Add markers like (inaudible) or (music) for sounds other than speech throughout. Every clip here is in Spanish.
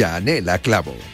Yanela Clavo.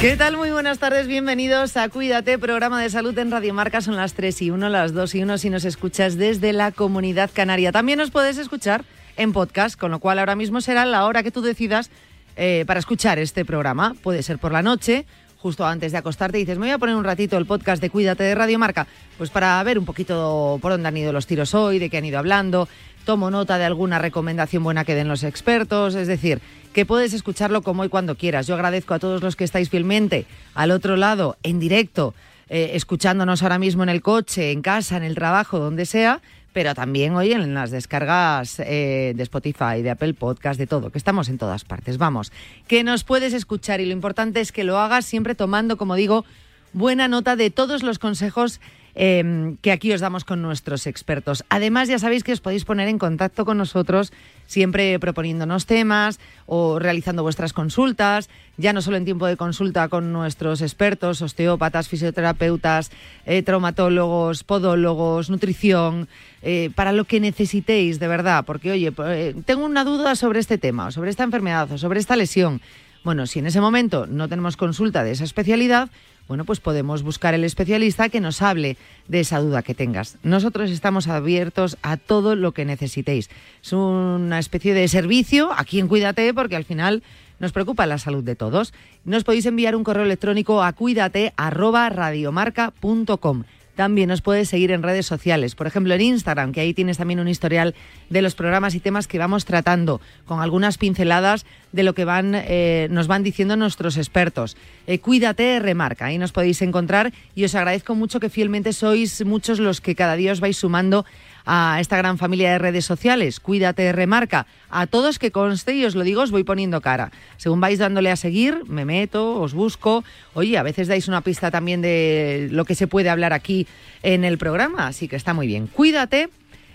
¿Qué tal? Muy buenas tardes, bienvenidos a Cuídate, programa de salud en Radio Marca. Son las 3 y 1, las 2 y 1 si nos escuchas desde la comunidad canaria. También nos puedes escuchar en podcast, con lo cual ahora mismo será la hora que tú decidas eh, para escuchar este programa. Puede ser por la noche, justo antes de acostarte, y dices, me voy a poner un ratito el podcast de Cuídate de Radio Marca, pues para ver un poquito por dónde han ido los tiros hoy, de qué han ido hablando, tomo nota de alguna recomendación buena que den los expertos, es decir, que puedes escucharlo como y cuando quieras. Yo agradezco a todos los que estáis fielmente al otro lado, en directo, eh, escuchándonos ahora mismo en el coche, en casa, en el trabajo, donde sea, pero también hoy en las descargas eh, de Spotify, de Apple Podcast, de todo, que estamos en todas partes. Vamos, que nos puedes escuchar y lo importante es que lo hagas siempre tomando, como digo, buena nota de todos los consejos eh, que aquí os damos con nuestros expertos. Además, ya sabéis que os podéis poner en contacto con nosotros siempre proponiéndonos temas o realizando vuestras consultas, ya no solo en tiempo de consulta con nuestros expertos, osteópatas, fisioterapeutas, eh, traumatólogos, podólogos, nutrición, eh, para lo que necesitéis de verdad, porque oye, eh, tengo una duda sobre este tema, o sobre esta enfermedad, o sobre esta lesión. Bueno, si en ese momento no tenemos consulta de esa especialidad, bueno, pues podemos buscar el especialista que nos hable de esa duda que tengas. Nosotros estamos abiertos a todo lo que necesitéis. Es una especie de servicio aquí en Cuídate porque al final nos preocupa la salud de todos. Nos podéis enviar un correo electrónico a cuídate@radiomarca.com. También nos puedes seguir en redes sociales, por ejemplo en Instagram, que ahí tienes también un historial de los programas y temas que vamos tratando, con algunas pinceladas de lo que van, eh, nos van diciendo nuestros expertos. Eh, cuídate, remarca, ahí nos podéis encontrar y os agradezco mucho que fielmente sois muchos los que cada día os vais sumando a esta gran familia de redes sociales. Cuídate, remarca. A todos que conste, y os lo digo, os voy poniendo cara. Según vais dándole a seguir, me meto, os busco. Oye, a veces dais una pista también de lo que se puede hablar aquí en el programa, así que está muy bien. Cuídate,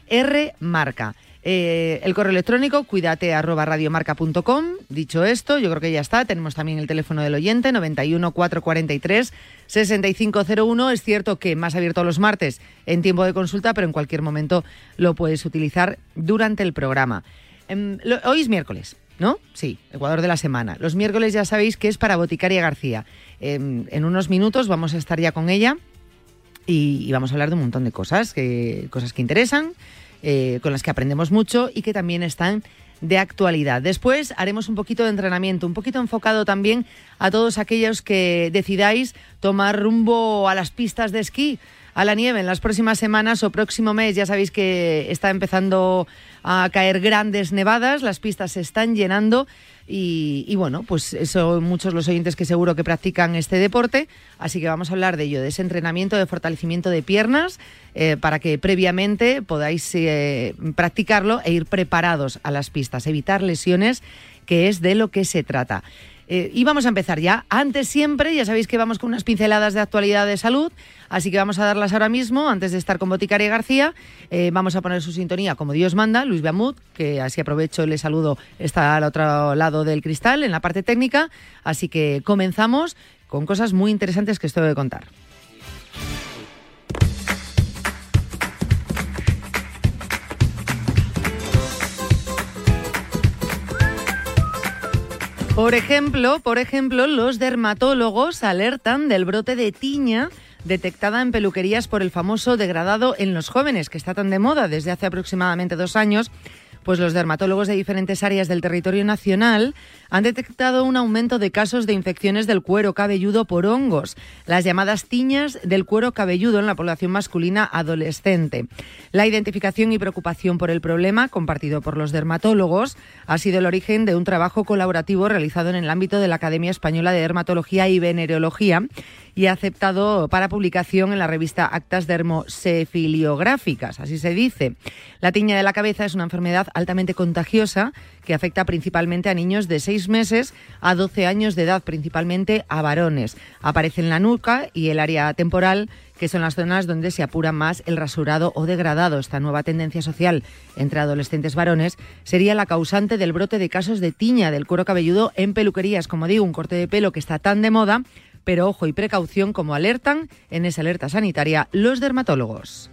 R marca. Eh, el correo electrónico, cuídate. Dicho esto, yo creo que ya está. Tenemos también el teléfono del oyente, 91 443 6501. Es cierto que más abierto los martes en tiempo de consulta, pero en cualquier momento lo puedes utilizar durante el programa. Em, hoy es miércoles. ¿No? Sí, Ecuador de la semana. Los miércoles ya sabéis que es para Boticaria García. Em, en unos minutos vamos a estar ya con ella y, y vamos a hablar de un montón de cosas, que, cosas que interesan, eh, con las que aprendemos mucho y que también están de actualidad. Después haremos un poquito de entrenamiento, un poquito enfocado también a todos aquellos que decidáis tomar rumbo a las pistas de esquí, a la nieve en las próximas semanas o próximo mes. Ya sabéis que está empezando a caer grandes nevadas, las pistas se están llenando y, bueno, pues son muchos los oyentes que seguro que practican este deporte, así que vamos a hablar de ello, de ese entrenamiento de fortalecimiento de piernas, eh, para que previamente podáis eh, practicarlo e ir preparados a las pistas, evitar lesiones, que es de lo que se trata. Eh, y vamos a empezar ya. Antes siempre, ya sabéis que vamos con unas pinceladas de actualidad de salud, así que vamos a darlas ahora mismo, antes de estar con Boticaria García. Eh, vamos a poner su sintonía como Dios manda, Luis Beamut, que así aprovecho, le saludo, está al otro lado del cristal, en la parte técnica. Así que comenzamos con cosas muy interesantes que os tengo que contar. Por ejemplo, por ejemplo, los dermatólogos alertan del brote de tiña detectada en peluquerías por el famoso degradado en los jóvenes, que está tan de moda desde hace aproximadamente dos años, pues los dermatólogos de diferentes áreas del territorio nacional han detectado un aumento de casos de infecciones del cuero cabelludo por hongos, las llamadas tiñas del cuero cabelludo en la población masculina adolescente. La identificación y preocupación por el problema, compartido por los dermatólogos, ha sido el origen de un trabajo colaborativo realizado en el ámbito de la Academia Española de Dermatología y Venereología y aceptado para publicación en la revista Actas Dermosefiliográficas, así se dice. La tiña de la cabeza es una enfermedad altamente contagiosa que afecta principalmente a niños de 6 meses a 12 años de edad, principalmente a varones. Aparece en la nuca y el área temporal que son las zonas donde se apura más el rasurado o degradado. Esta nueva tendencia social entre adolescentes varones sería la causante del brote de casos de tiña del cuero cabelludo en peluquerías. Como digo, un corte de pelo que está tan de moda pero ojo y precaución como alertan en esa alerta sanitaria los dermatólogos.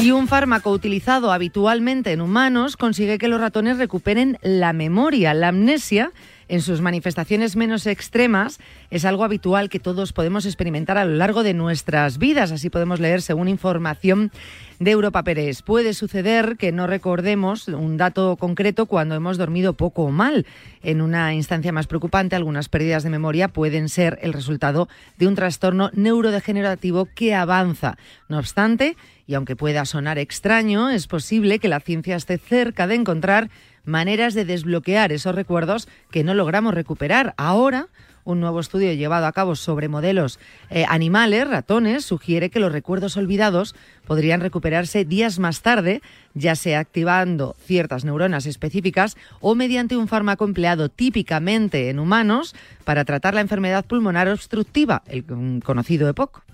Y un fármaco utilizado habitualmente en humanos consigue que los ratones recuperen la memoria, la amnesia, en sus manifestaciones menos extremas es algo habitual que todos podemos experimentar a lo largo de nuestras vidas. Así podemos leer según información de Europa Pérez. Puede suceder que no recordemos un dato concreto cuando hemos dormido poco o mal. En una instancia más preocupante, algunas pérdidas de memoria pueden ser el resultado de un trastorno neurodegenerativo que avanza. No obstante, y aunque pueda sonar extraño, es posible que la ciencia esté cerca de encontrar maneras de desbloquear esos recuerdos que no logramos recuperar. Ahora, un nuevo estudio llevado a cabo sobre modelos eh, animales, ratones, sugiere que los recuerdos olvidados podrían recuperarse días más tarde, ya sea activando ciertas neuronas específicas o mediante un fármaco empleado típicamente en humanos para tratar la enfermedad pulmonar obstructiva, el conocido EPOC.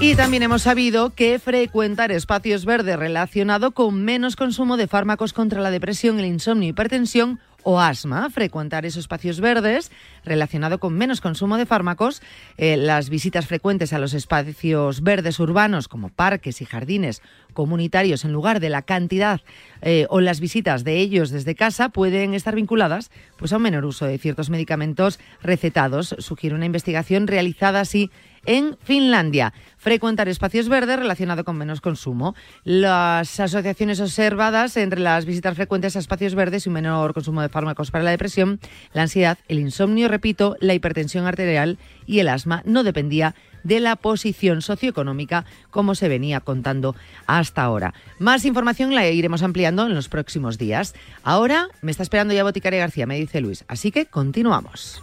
Y también hemos sabido que frecuentar espacios verdes relacionado con menos consumo de fármacos contra la depresión, el insomnio, hipertensión o asma, frecuentar esos espacios verdes relacionado con menos consumo de fármacos, eh, las visitas frecuentes a los espacios verdes urbanos como parques y jardines comunitarios en lugar de la cantidad eh, o las visitas de ellos desde casa pueden estar vinculadas pues, a un menor uso de ciertos medicamentos recetados, sugiere una investigación realizada así en Finlandia. Frecuentar espacios verdes relacionado con menos consumo. Las asociaciones observadas entre las visitas frecuentes a espacios verdes y un menor consumo de fármacos para la depresión, la ansiedad, el insomnio, repito, la hipertensión arterial y el asma no dependía de la posición socioeconómica como se venía contando hasta ahora. Más información la iremos ampliando en los próximos días. Ahora me está esperando ya Boticaria García, me dice Luis, así que continuamos.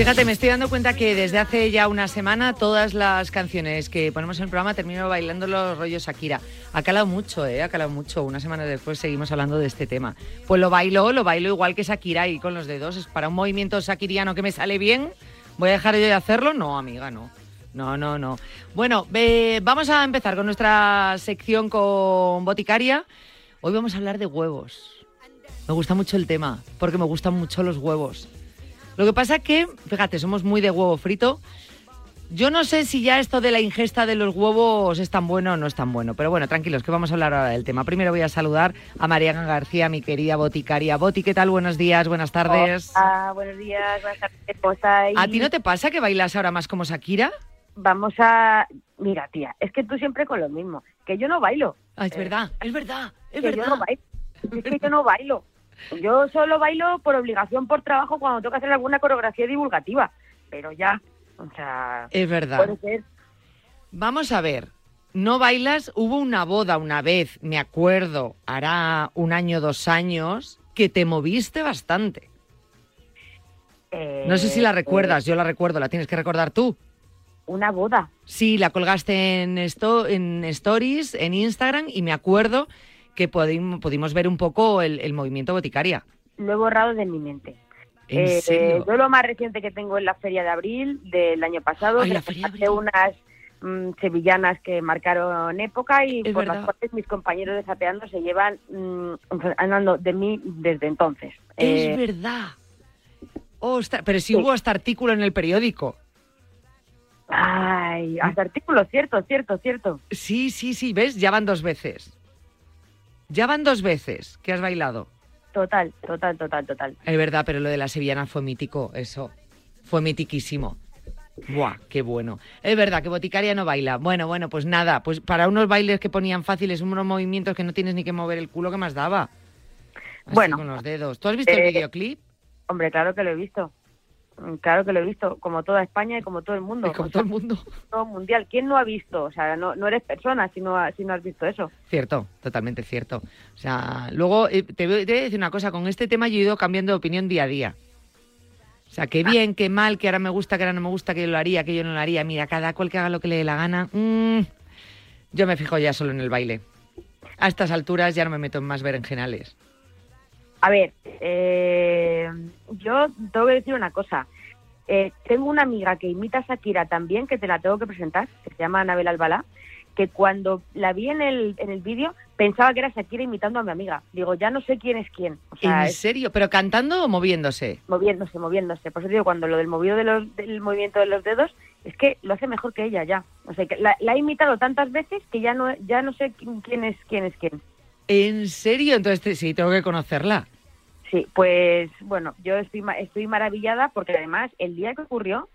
Fíjate, me estoy dando cuenta que desde hace ya una semana todas las canciones que ponemos en el programa termino bailando los rollos Shakira. Ha calado mucho, ¿eh? Ha calado mucho. Una semana después seguimos hablando de este tema. Pues lo bailo, lo bailo igual que Shakira y con los dedos. Es para un movimiento shakiriano que me sale bien. ¿Voy a dejar yo de hacerlo? No, amiga, no. No, no, no. Bueno, vamos a empezar con nuestra sección con Boticaria. Hoy vamos a hablar de huevos. Me gusta mucho el tema, porque me gustan mucho los huevos. Lo que pasa que, fíjate, somos muy de huevo frito. Yo no sé si ya esto de la ingesta de los huevos es tan bueno o no es tan bueno, pero bueno, tranquilos, que vamos a hablar ahora del tema. Primero voy a saludar a María García, mi querida boticaria. Boti, ¿qué tal? Buenos días, buenas tardes. Ah, buenos días, buenas tardes. ¿A ti no te pasa que bailas ahora más como Shakira? Vamos a... Mira, tía, es que tú siempre con lo mismo, que yo no bailo. Ah, es verdad, es verdad, es verdad. Yo no bailo. Es que yo no bailo. Yo solo bailo por obligación, por trabajo, cuando tengo que hacer alguna coreografía divulgativa. Pero ya, o sea... Es verdad. Puede ser. Vamos a ver. No bailas, hubo una boda una vez, me acuerdo, hará un año, dos años, que te moviste bastante. eh, No sé si la recuerdas, yo la recuerdo, la tienes que recordar tú. Una boda. Sí, la colgaste en, esto, en Stories, en Instagram, y me acuerdo que pudimos, pudimos ver un poco el, el movimiento boticaria. Lo he borrado de mi mente. ¿En Eh, serio? yo lo más reciente que tengo es la Feria de Abril del año pasado. Ay, que la Feria de hace Abril. unas mm, sevillanas que marcaron época y Es por verdad. las cuales mis compañeros de Zapeando se llevan mm, andando de mí desde entonces. Eh, Es verdad. Ostras, pero si Sí. hubo hasta artículo en el periódico. Ay, hasta artículo, cierto, cierto, cierto. Sí, sí, sí, ¿ves? Ya van dos veces. Ya van dos veces que has bailado. Total, total, total, total. Es verdad, pero lo de la sevillana fue mítico, eso. Fue mitiquísimo. Buah, qué bueno. Es verdad que Boticaria no baila. Bueno, bueno, pues nada, pues para unos bailes que ponían fáciles, unos movimientos que no tienes ni que mover el culo, ¿qué más daba? Así Bueno. con los dedos. ¿Tú has visto el Eh, videoclip? Hombre, claro que lo he visto. Mm, Claro que lo he visto, como toda España y como todo el mundo. Y como O todo el mundo. (laughs) todo mundial. ¿Quién no ha visto? O sea, no, no eres persona si no, ha- si no has visto eso. Cierto, totalmente cierto. O sea, luego eh, te, voy te voy a decir una cosa, con este tema yo he ido cambiando de opinión día a día. O sea, qué bien, qué mal, que ahora me gusta, que ahora no me gusta, que yo lo haría, que yo no lo haría. Mira, cada cual que haga lo que le dé la gana. mm, yo me fijo ya solo en el baile. A estas alturas ya no me meto en más berenjenales. A ver, eh, yo tengo que decir una cosa. Eh, tengo una amiga que imita a Shakira también, que te la tengo que presentar, que se llama Anabel Albalá, que cuando la vi en el, en el vídeo pensaba que era Shakira imitando a mi amiga. Digo, ya no sé quién es quién. O sea, ¿En es serio? ¿Pero cantando o moviéndose? moviéndose, moviéndose. Por eso digo, cuando lo del movido de los, del movimiento de los dedos, es que lo hace mejor que ella ya. O sea, que la, la ha imitado tantas veces que ya no, ya no sé quién es quién es quién. ¿En serio? Entonces sí, tengo que conocerla. Sí, pues bueno, yo estoy, estoy maravillada porque además el día que ocurrió,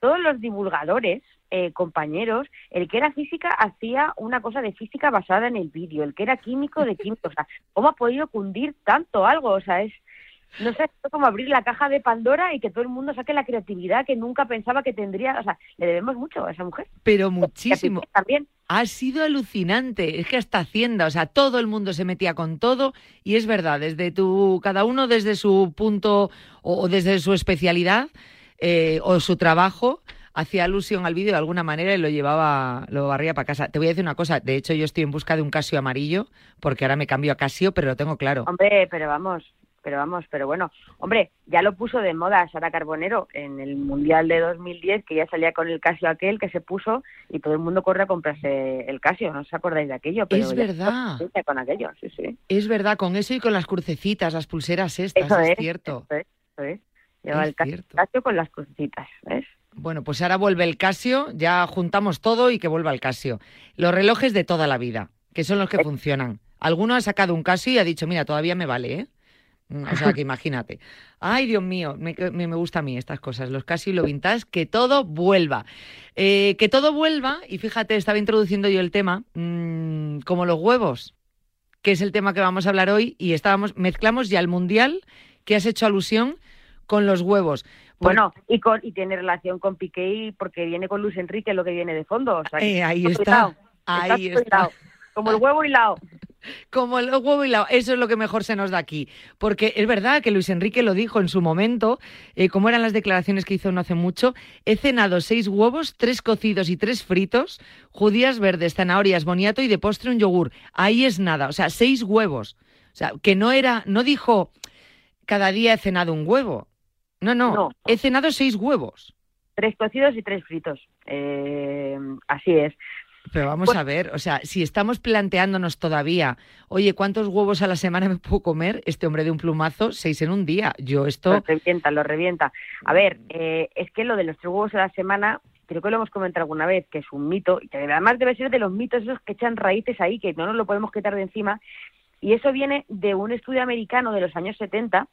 todos los divulgadores, eh, compañeros, el que era física hacía una cosa de física basada en el vídeo, el que era químico de químico. O sea, ¿cómo ha podido cundir tanto algo? O sea, es, no sé, es como abrir la caja de Pandora y que todo el mundo saque la creatividad que nunca pensaba que tendría. O sea, le debemos mucho a esa mujer. Pero muchísimo. También. Ha sido alucinante, es que hasta Hacienda, o sea, todo el mundo se metía con todo y es verdad, desde tu, cada uno desde su punto o, desde su especialidad eh, o su trabajo hacía alusión al vídeo de alguna manera y lo llevaba, lo barría para casa. Te voy a decir una cosa, de hecho yo estoy en busca de un Casio amarillo porque ahora me cambio a Casio, pero lo tengo claro. Hombre, pero vamos, pero vamos, pero bueno, hombre, ya lo puso de moda Sara Carbonero en el Mundial de 2010, que ya salía con el Casio aquel que se puso y todo el mundo corre a comprarse el Casio, ¿no os acordáis de aquello? Pero Es verdad. con aquello, sí, sí. Es verdad, con eso y con las crucecitas, las pulseras estas, Eso es, es, cierto. Eso es, eso es. Lleva Es el Casio, con las crucecitas, ¿ves? Bueno, pues ahora vuelve el Casio, ya juntamos todo y que vuelva el Casio. Los relojes de toda la vida, que son los que funcionan. Alguno ha sacado un Casio y ha dicho, mira, todavía me vale, ¿eh? O sea, que imagínate. Ay, Dios mío, me, me, gusta a mí estas cosas, los Casio y lo vintage, que todo vuelva. Eh, que todo vuelva, y fíjate, estaba introduciendo yo el tema, mm, como los huevos, que es el tema que vamos a hablar hoy, y estábamos, mezclamos ya el Mundial, que has hecho alusión, con los huevos. Bueno, y con y tiene relación con Piqué porque viene con Luis Enrique lo que viene de fondo. O sea, Eh, ahí está, ahí está. Como el huevo hilado. Como el huevo y la... Eso es lo que mejor se nos da aquí. Porque es verdad que Luis Enrique lo dijo en su momento, eh, como eran las declaraciones que hizo no hace mucho, he cenado seis huevos, tres cocidos y tres fritos, judías verdes, zanahorias, boniato y de postre un yogur. Ahí es nada, o sea, seis huevos. O sea, que no era, no dijo cada día he cenado un huevo. No, no, No. he cenado seis huevos. Tres cocidos y tres fritos. Eh, así es. Pero vamos Pues- a ver, o sea, si estamos planteándonos todavía, oye, ¿cuántos huevos a la semana me puedo comer? Este hombre de un plumazo, seis en un día. Yo esto, Lo revienta, lo revienta. A ver, eh, es que lo de los tres huevos a la semana, creo que lo hemos comentado alguna vez, que es un mito, y que además debe ser de los mitos esos que echan raíces ahí, que no nos lo podemos quitar de encima. Y eso viene de un estudio americano de los años 70,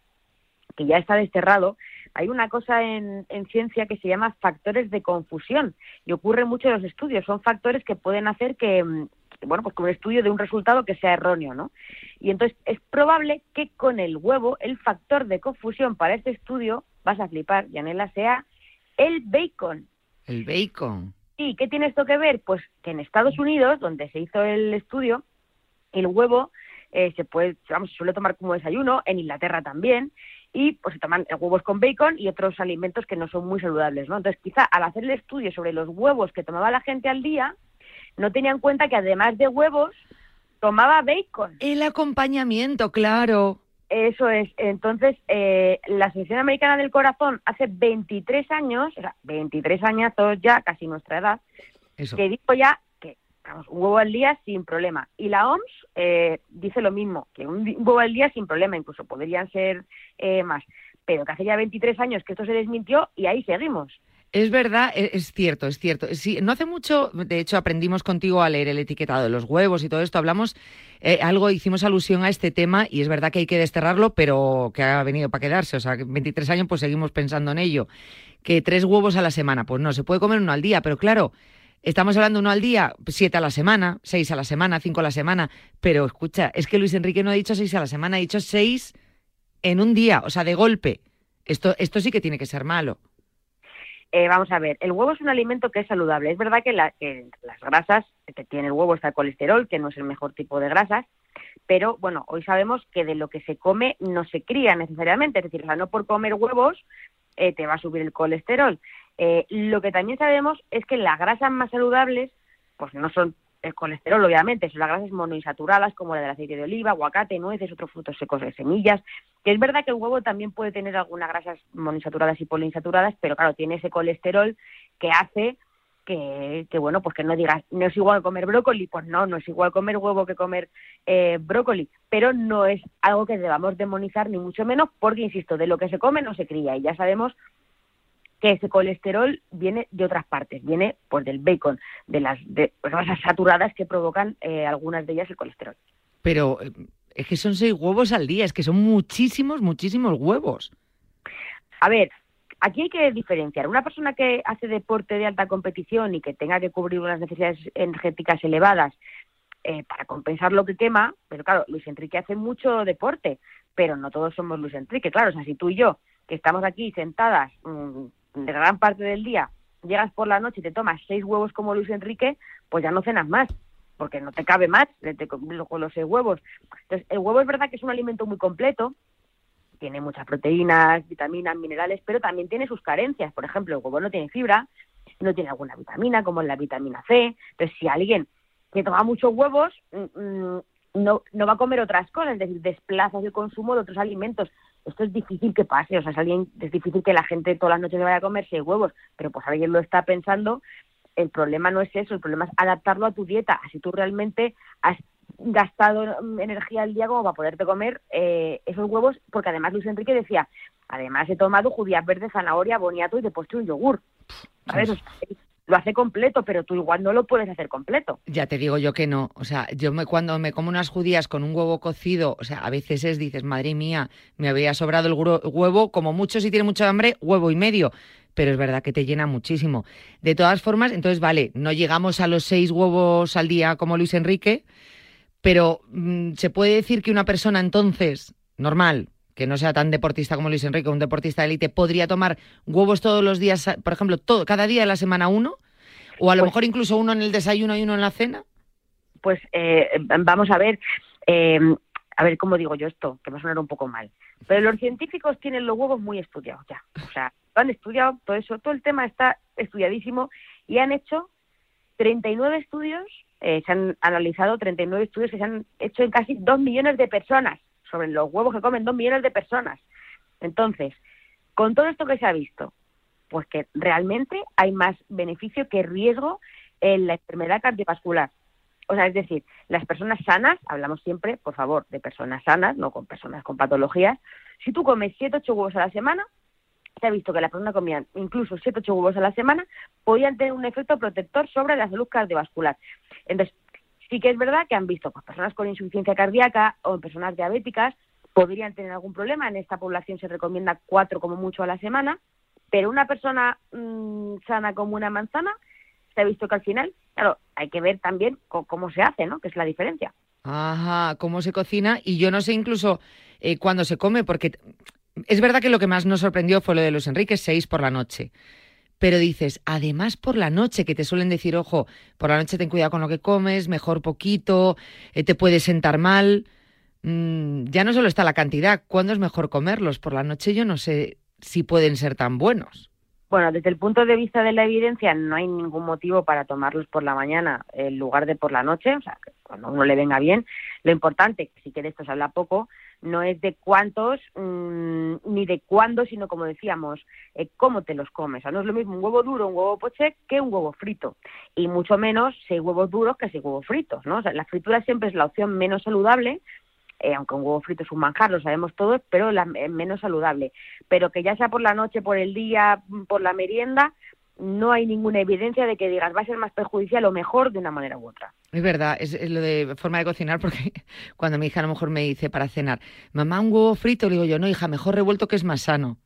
que ya está desterrado. Hay una cosa en, en ciencia que se llama factores de confusión y ocurre mucho en los estudios. Son factores que pueden hacer que, mm, bueno, pues con un estudio de un resultado que sea erróneo, ¿no? Y entonces es probable que con el huevo el factor de confusión para este estudio, vas a flipar, Yanela, sea el bacon. El bacon. ¿Y qué tiene esto que ver? Pues que en Estados Unidos, donde se hizo el estudio, el huevo eh, se puede, vamos, se suele tomar como desayuno, en Inglaterra también, y pues se toman huevos con bacon y otros alimentos que no son muy saludables, ¿no? Entonces, quizá al hacer el estudio sobre los huevos que tomaba la gente al día, no tenía en cuenta que además de huevos, tomaba bacon. El acompañamiento, claro. Eso es. Entonces, eh, la Asociación Americana del Corazón hace 23 años, o sea, 23 añazos ya, casi nuestra edad, que dijo ya un huevo al día sin problema. Y la OMS eh, dice lo mismo, que un huevo al día sin problema, incluso podrían ser eh, más. Pero que hace ya 23 años que esto se desmintió y ahí seguimos. Es verdad, e, es cierto, es cierto. Sí, no hace mucho, de hecho, aprendimos contigo a leer el etiquetado de los huevos y todo esto. Hablamos eh, algo, hicimos alusión a este tema y es verdad que hay que desterrarlo, pero que ha venido para quedarse. O sea, que 23 años, pues seguimos pensando en ello. Que tres huevos a la semana, pues no, se puede comer uno al día, pero claro, estamos hablando uno al día, siete a la semana, seis a la semana, cinco a la semana. Pero escucha, es que Luis Enrique no ha dicho seis a la semana, ha dicho seis en un día, o sea, de golpe. Esto, esto sí que tiene que ser malo. Eh, vamos a ver, el huevo es un alimento que es saludable. Es verdad que, las grasas que tiene el huevo está el colesterol, que no es el mejor tipo de grasas, pero bueno, hoy sabemos que de lo que se come no se cría necesariamente. Es decir, no por comer huevos eh, te va a subir el colesterol. Eh, lo que también sabemos es que las grasas más saludables, pues no son el colesterol, obviamente, son las grasas monoinsaturadas como la del aceite de oliva, aguacate, nueces, otros frutos secos de semillas. Que es verdad que el huevo también puede tener algunas grasas monoinsaturadas y poliinsaturadas, pero claro, tiene ese colesterol que hace que, bueno, pues que no digas, no es igual comer brócoli, pues no, no es igual comer huevo que comer eh, brócoli, pero no es algo que debamos demonizar ni mucho menos, porque, insisto, de lo que se come no se cría y ya sabemos que ese colesterol viene de otras partes, viene pues del bacon, de las de, grasas saturadas que provocan eh, algunas de ellas el colesterol. Pero eh, es que son seis huevos al día, es que son muchísimos, muchísimos huevos. A ver, aquí hay que diferenciar. Una persona que hace deporte de alta competición y que tenga que cubrir unas necesidades energéticas elevadas eh, para compensar lo que quema, pero claro, Luis Enrique hace mucho deporte, pero no todos somos Luis Enrique. Claro, o sea, si tú y yo, que estamos aquí sentadas mm, de gran parte del día llegas por la noche y te tomas seis huevos como Luis Enrique, pues ya no cenas más, porque no te cabe más con los seis huevos. Entonces, el huevo es verdad que es un alimento muy completo, tiene muchas proteínas, vitaminas, minerales, pero también tiene sus carencias. Por ejemplo, el huevo no tiene fibra, no tiene alguna vitamina, como la vitamina C. Entonces, si alguien que toma muchos huevos, mm, mm, no, no va a comer otras cosas, es decir, desplazas el consumo de otros alimentos esto es difícil que pase, o sea, es, alguien, es difícil que la gente todas las noches se vaya a comer seis huevos, pero pues alguien lo está pensando, el problema no es eso, el problema es adaptarlo a tu dieta, así tú realmente has gastado energía al día como para poderte comer eh, esos huevos, porque además Luis Enrique decía, además he tomado judías verdes, zanahoria, boniato y de postre un yogur. ¿Sabes? Lo hace completo, pero tú igual no lo puedes hacer completo. Ya te digo yo que no. O sea, yo me, cuando me como unas judías con un huevo cocido, o sea, a veces es, dices, madre mía, me había sobrado el huevo, como mucho si tiene mucho hambre, huevo y medio. Pero es verdad que te llena muchísimo. De todas formas, entonces, vale, no llegamos a los seis huevos al día como Luis Enrique, pero mm, se puede decir que una persona entonces, normal, que no sea tan deportista como Luis Enrique, un deportista de élite, podría tomar huevos todos los días, por ejemplo, todo, cada día de la semana uno? ¿O a lo pues mejor incluso uno en el desayuno y uno en la cena? Pues eh, vamos a ver, eh, a ver cómo digo yo esto, que va a sonar un poco mal. Pero los científicos tienen los huevos muy estudiados ya. O sea, han estudiado todo eso, todo el tema está estudiadísimo y han hecho 39 estudios, eh, se han analizado 39 estudios que se han hecho en casi 2 millones de personas sobre los huevos que comen dos millones de personas. Entonces, con todo esto que se ha visto, pues que realmente hay más beneficio que riesgo en la enfermedad cardiovascular. O sea, es decir, las personas sanas, hablamos siempre, por favor, de personas sanas, no con personas con patologías. Si tú comes 7 8 huevos a la semana, se ha visto que las personas comían incluso 7 8 huevos a la semana, podían tener un efecto protector sobre la salud cardiovascular. Entonces, Sí que es verdad que han visto pues, personas con insuficiencia cardíaca o personas diabéticas podrían tener algún problema. En esta población se recomienda cuatro como mucho a la semana, pero una persona mm, sana como una manzana se ha visto que al final claro, hay que ver también cómo se hace, ¿no? Que es la diferencia. Ajá, cómo se cocina y yo no sé incluso eh, cuándo se come, porque es verdad que lo que más nos sorprendió fue lo de los Enriques 6 por la noche. Pero dices, además por la noche, que te suelen decir, ojo, por la noche ten cuidado con lo que comes, mejor poquito, eh, te puede sentar mal. Mm, ya no solo está la cantidad, ¿cuándo es mejor comerlos? Por la noche yo no sé si pueden ser tan buenos. Bueno, desde el punto de vista de la evidencia, no hay ningún motivo para tomarlos por la mañana en lugar de por la noche, o sea, cuando a uno le venga bien. Lo importante, si que de esto se habla poco, no es de cuántos mm, ni de cuándo, sino como decíamos, eh, cómo te los comes. O sea, no es lo mismo un huevo duro, un huevo poché, que un huevo frito. Y mucho menos si hay huevos duros que si hay huevos fritos, ¿no? O sea, la fritura siempre es la opción menos saludable eh, aunque un huevo frito es un manjar, lo sabemos todos, pero la, eh, menos saludable. Pero que ya sea por la noche, por el día, por la merienda, no hay ninguna evidencia de que digas va a ser más perjudicial o mejor de una manera u otra. Es verdad, es, lo de forma de cocinar, porque (laughs) cuando mi hija a lo mejor me dice para cenar, mamá, un huevo frito, le digo yo, no, hija, mejor revuelto que es más sano.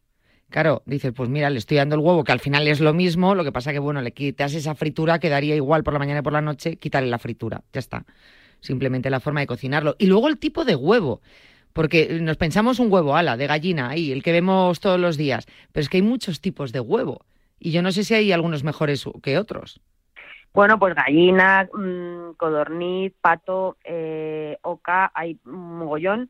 Claro, dices, pues mira, le estoy dando el huevo, que al final es lo mismo, lo que pasa que, bueno, le quitas esa fritura, quedaría igual por la mañana y por la noche, quitarle la fritura, ya está simplemente la forma de cocinarlo. Y luego el tipo de huevo, porque nos pensamos un huevo ala, de gallina, ahí, el que vemos todos los días, pero es que hay muchos tipos de huevo. Y yo no sé si hay algunos mejores que otros. Bueno, pues gallina, mmm, codorniz, pato, eh, oca, hay mogollón.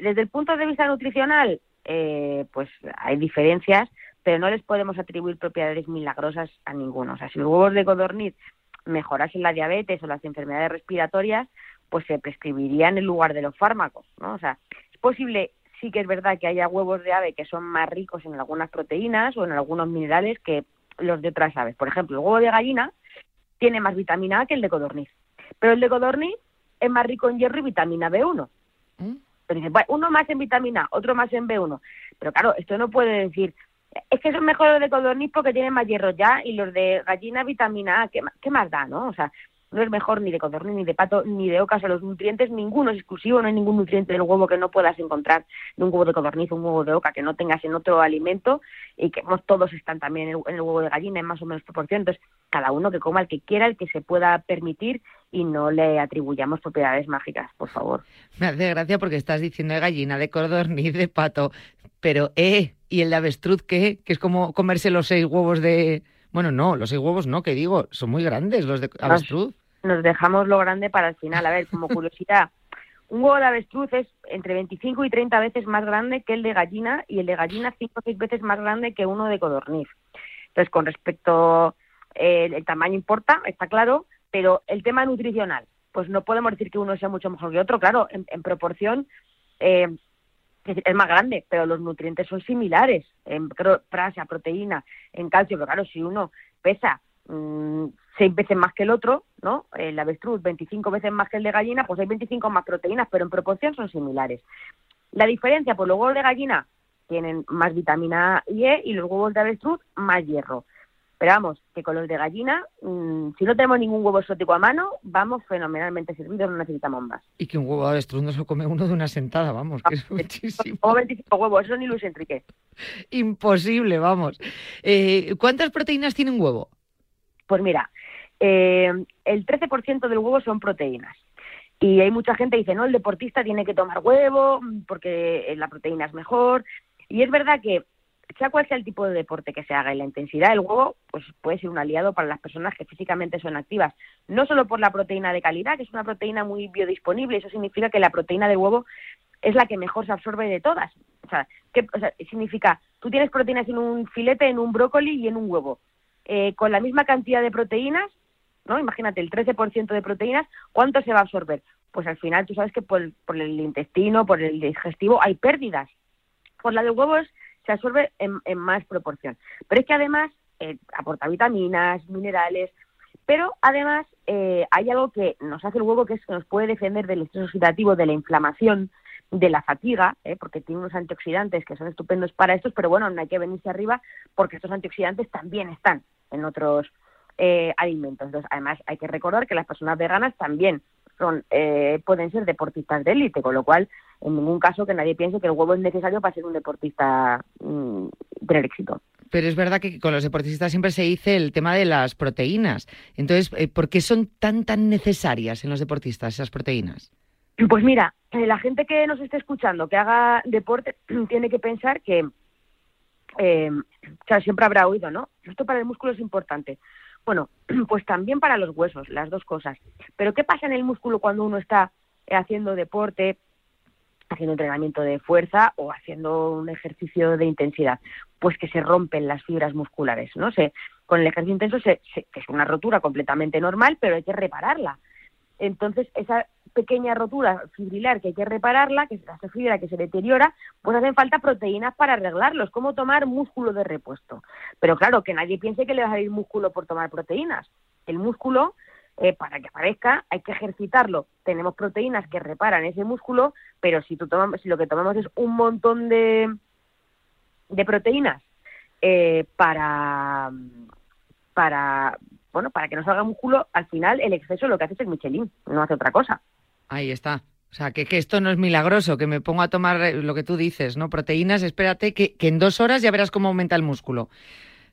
Desde el punto de vista nutricional, eh, pues hay diferencias, pero no les podemos atribuir propiedades milagrosas a ninguno. O sea, si los huevos de codorniz mejorasen la diabetes o las enfermedades respiratorias, pues se prescribirían en lugar de los fármacos, ¿no? O sea, es posible, sí que es verdad que haya huevos de ave que son más ricos en algunas proteínas o en algunos minerales que los de otras aves. Por ejemplo, el huevo de gallina tiene más vitamina A que el de codorniz, pero el de codorniz es más rico en hierro y vitamina B1. ¿Mm? uno más en vitamina A, otro más en B1. Pero claro, esto no puede decir, es que son mejores los de codorniz porque tienen más hierro ya y los de gallina vitamina A, ¿qué, qué más da, no? O sea, no es mejor ni de codorniz, ni de pato, ni de oca. O sea, los nutrientes, ninguno es exclusivo, no hay ningún nutriente del huevo que no puedas encontrar de un huevo de codorniz un huevo de oca que no tengas en otro alimento y que no todos están también en el, huevo de gallina en más o menos proporción. Entonces, cada uno que coma el que quiera, el que se pueda permitir y no le atribuyamos propiedades mágicas, por favor. Me hace gracia porque estás diciendo de gallina, de codorniz, de pato, pero eh, ¿y el de avestruz qué? Que es como comerse los seis huevos de... Bueno, no, los seis huevos no, que digo, son muy grandes los de avestruz. Nos, dejamos lo grande para el final. A ver, como curiosidad, (laughs) un huevo de avestruz es entre 25 y 30 veces más grande que el de gallina y el de gallina 5 o 6 veces más grande que uno de codorniz. Entonces, con respecto eh, el tamaño importa, está claro, pero el tema nutricional, pues no podemos decir que uno sea mucho mejor que otro, claro, en, proporción eh, es más grande, pero los nutrientes son similares en prasia, proteína, en calcio, pero claro, si uno pesa mmm, seis veces más que el otro, ¿no? El avestruz 25 veces más que el de gallina, pues hay 25 más proteínas, pero en proporción son similares. La diferencia, pues los huevos de gallina tienen más vitamina y E y los huevos de avestruz más hierro. Pero vamos, que con los de gallina, mm, si no tenemos ningún huevo exótico a mano, vamos fenomenalmente servidos, no necesitamos más. Y que un huevo de avestruz no se come uno de una sentada, vamos, que es (laughs) muchísimo. O 25 huevos, eso ni Luis Enrique. Imposible, vamos. Eh, ¿Cuántas proteínas tiene un huevo? Pues mira, eh, el 13% del huevo son proteínas. Y hay mucha gente que dice, no, el deportista tiene que tomar huevo porque la proteína es mejor. Y es verdad que sea cual sea el tipo de deporte que se haga y la intensidad del huevo, pues puede ser un aliado para las personas que físicamente son activas. No solo por la proteína de calidad, que es una proteína muy biodisponible, eso significa que la proteína de huevo es la que mejor se absorbe de todas. O sea, ¿qué significa? Tú tienes proteínas en un filete, en un brócoli y en un huevo. Eh, con la misma cantidad de proteínas, ¿no? Imagínate, el 13% de proteínas, ¿cuánto se va a absorber? Pues al final tú sabes que por, el intestino, por el digestivo, hay pérdidas. Por la de huevos se absorbe en, más proporción. Pero es que además eh, aporta vitaminas, minerales, pero además eh, hay algo que nos hace el huevo que es que nos puede defender del estrés oxidativo, de la inflamación, de la fatiga, eh, porque tiene unos antioxidantes que son estupendos para estos, pero bueno, no hay que venirse arriba porque estos antioxidantes también están en otros alimentos. Entonces, además hay que recordar que las personas veganas también son pueden ser deportistas de élite, con lo cual en ningún caso que nadie piense que el huevo es necesario para ser un deportista, mm, tener éxito. pero es verdad que con los deportistas siempre se dice el tema de las proteínas. Entonces, eh, ¿por qué son tan, tan necesarias en los deportistas esas proteínas? Pues mira, eh, la gente que nos esté escuchando, que haga deporte, (clears throat) tiene que pensar que, eh, siempre habrá oído, ¿no? Esto para el músculo es importante. Bueno, (clears throat) pues también para los huesos, las dos cosas. Pero ¿qué pasa en el músculo cuando uno está haciendo deporte, haciendo entrenamiento de fuerza o haciendo un ejercicio de intensidad, pues que se rompen las fibras musculares, ¿no? Se, con el ejercicio intenso se, que es una rotura completamente normal, pero hay que repararla. Entonces, esa pequeña rotura fibrilar que hay que repararla, que es esa fibra que se deteriora, pues hacen falta proteínas para arreglarlo. Es como tomar músculo de repuesto. Pero claro, que nadie piense que le va a salir músculo por tomar proteínas. El músculo eh, para que aparezca hay que ejercitarlo. Tenemos proteínas que reparan ese músculo, pero si, tú tomamos, si lo que tomamos es un montón de, de proteínas eh, para, para, bueno, para que no salga músculo, al final el exceso lo que hace es el Michelin, no hace otra cosa. Ahí está. O sea, que, que, esto no es milagroso, que me pongo a tomar eh, lo que tú dices, ¿no? Proteínas, espérate, que, que en dos horas ya verás cómo aumenta el músculo.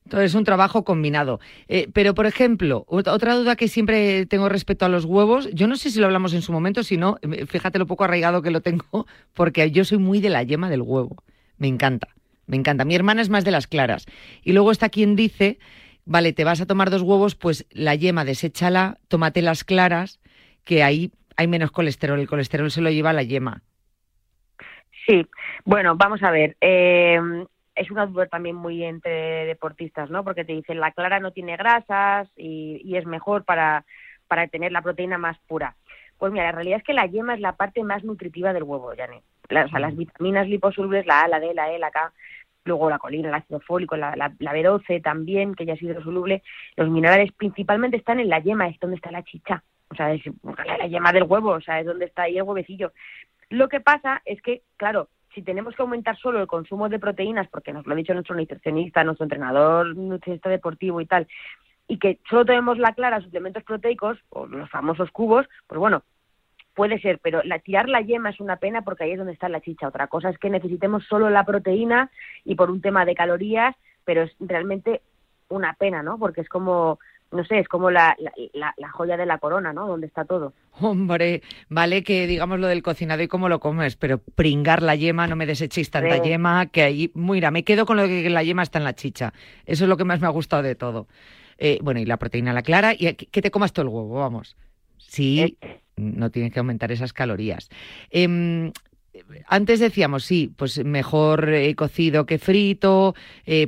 Entonces es un trabajo combinado. Eh, pero, por ejemplo, otra duda que siempre tengo respecto a los huevos, yo no sé si lo hablamos en su momento, si no, eh, fíjate lo poco arraigado que lo tengo, (laughs) porque yo soy muy de la yema del huevo. Me encanta, me encanta. Mi hermana es más de las claras. Y luego está quien dice, vale, te vas a tomar dos huevos, pues la yema deséchala, tómate las claras, que ahí hay menos colesterol. El colesterol se lo lleva la yema. Sí, bueno, vamos a ver. Eh, es una duda también muy entre deportistas, ¿no? Porque te dicen la clara no tiene grasas y, es mejor para, para tener la proteína más pura. Pues mira, la realidad es que la yema es la parte más nutritiva del huevo, Jane. o sea, las vitaminas liposolubles, la A, la D, la E, la K, luego la colina, el ácido fólico, la, la, B12 también, que ya es hidrosoluble, los minerales principalmente están en la yema, es donde está la chicha. O sea, es la yema del huevo, o sea, es donde está ahí el huevecillo. Lo que pasa es que, claro, si tenemos que aumentar solo el consumo de proteínas, porque nos lo ha dicho nuestro nutricionista, nuestro entrenador nutricionista deportivo y tal, y que solo tenemos la clara suplementos proteicos, o los famosos cubos, pues bueno, puede ser, pero la, tirar la yema es una pena porque ahí es donde está la chicha. Otra cosa es que necesitemos solo la proteína y por un tema de calorías, pero es realmente una pena, ¿no? Porque es como no sé, es como la, la, joya de la corona, ¿no? Donde está todo. Hombre, vale que digamos lo del cocinado y cómo lo comes, pero pringar la yema, no me desechéis tanta yema, que ahí, mira, me quedo con lo que la yema está en la chicha. Eso es lo que más me ha gustado de todo. Eh, bueno, y la proteína, la clara, y que te comas todo el huevo, vamos. Sí. No tienes que aumentar esas calorías. Em, antes decíamos, sí, pues mejor eh, cocido que frito,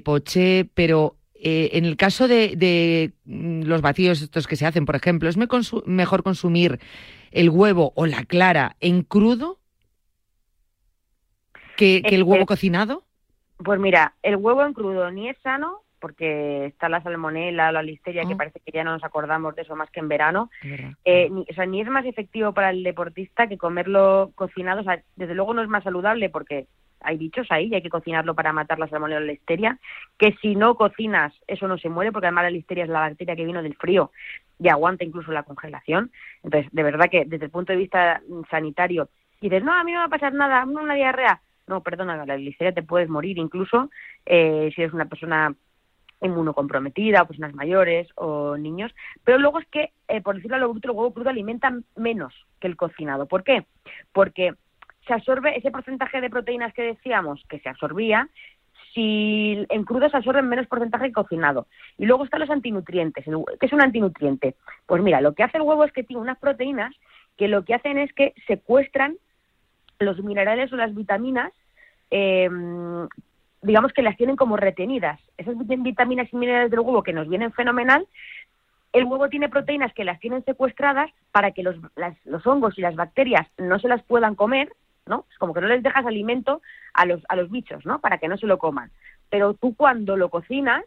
poché, pero eh, en el caso de, mm, los vacíos estos que se hacen, por ejemplo, ¿es mejor consumir el huevo o la clara en crudo que, el huevo cocinado? Pues mira, el huevo en crudo ni es sano porque está la salmonela, la listeria, que oh. parece que ya no nos acordamos de eso más que en verano. Eh, ni, o sea, ni es más efectivo para el deportista que comerlo cocinado. O sea, desde luego no es más saludable porque hay bichos ahí y hay que cocinarlo para matar la salmonella o la listeria, que si no cocinas eso no se muere, porque además la listeria es la bacteria que vino del frío y aguanta incluso la congelación. Entonces, de verdad que desde el punto de vista sanitario, dices, no, a mí no me va a pasar nada, una diarrea. No, perdona, la listeria te puedes morir incluso eh, si eres una persona inmunocomprometida, personas mayores o niños, pero luego es que, eh, por decirlo a lo bruto, el huevo crudo alimenta menos que el cocinado. ¿Por qué? Porque se absorbe ese porcentaje de proteínas que decíamos que se absorbía, si en crudo se absorben menos porcentaje que cocinado. Y luego están los antinutrientes. ¿Qué es un antinutriente? Pues mira, lo que hace el huevo es que tiene unas proteínas que lo que hacen es que secuestran los minerales o las vitaminas, eh, digamos que las tienen como retenidas. Esas vitaminas y minerales del huevo que nos vienen fenomenal, el huevo tiene proteínas que las tienen secuestradas para que los, los hongos y las bacterias no se las puedan comer ¿no? Es como que no les dejas alimento a los, a los bichos, ¿no? Para que no se lo coman. Pero tú cuando lo cocinas,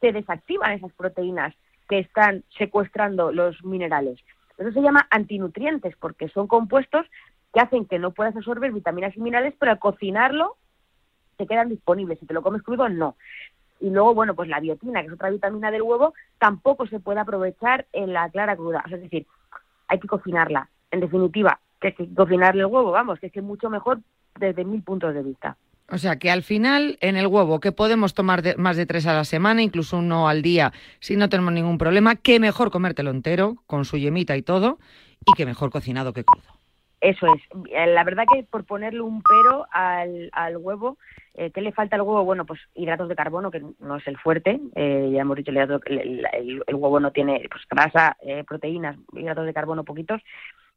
se desactivan esas proteínas que están secuestrando los minerales. Eso se llama antinutrientes, porque son compuestos que hacen que no puedas absorber vitaminas y minerales, pero al cocinarlo te quedan disponibles. Si te lo comes crudo, no. Y luego, bueno, pues la biotina, que es otra vitamina del huevo, tampoco se puede aprovechar en la clara cruda. es decir, hay que cocinarla. En definitiva, que, que cocinarle el huevo, vamos, que es mucho mejor desde mil puntos de vista. O sea que al final, en el huevo, que podemos tomar más de tres a la semana, incluso uno al día, si no tenemos ningún problema, que mejor comértelo entero, con su yemita y todo, y que mejor cocinado que crudo. Eso es. Eh, la verdad que por ponerle un pero al, al huevo, eh, ¿qué le falta al huevo? Bueno, pues hidratos de carbono, que no es el fuerte. Eh, ya hemos dicho, el, el, el, huevo no tiene pues, grasa, eh, proteínas, hidratos de carbono poquitos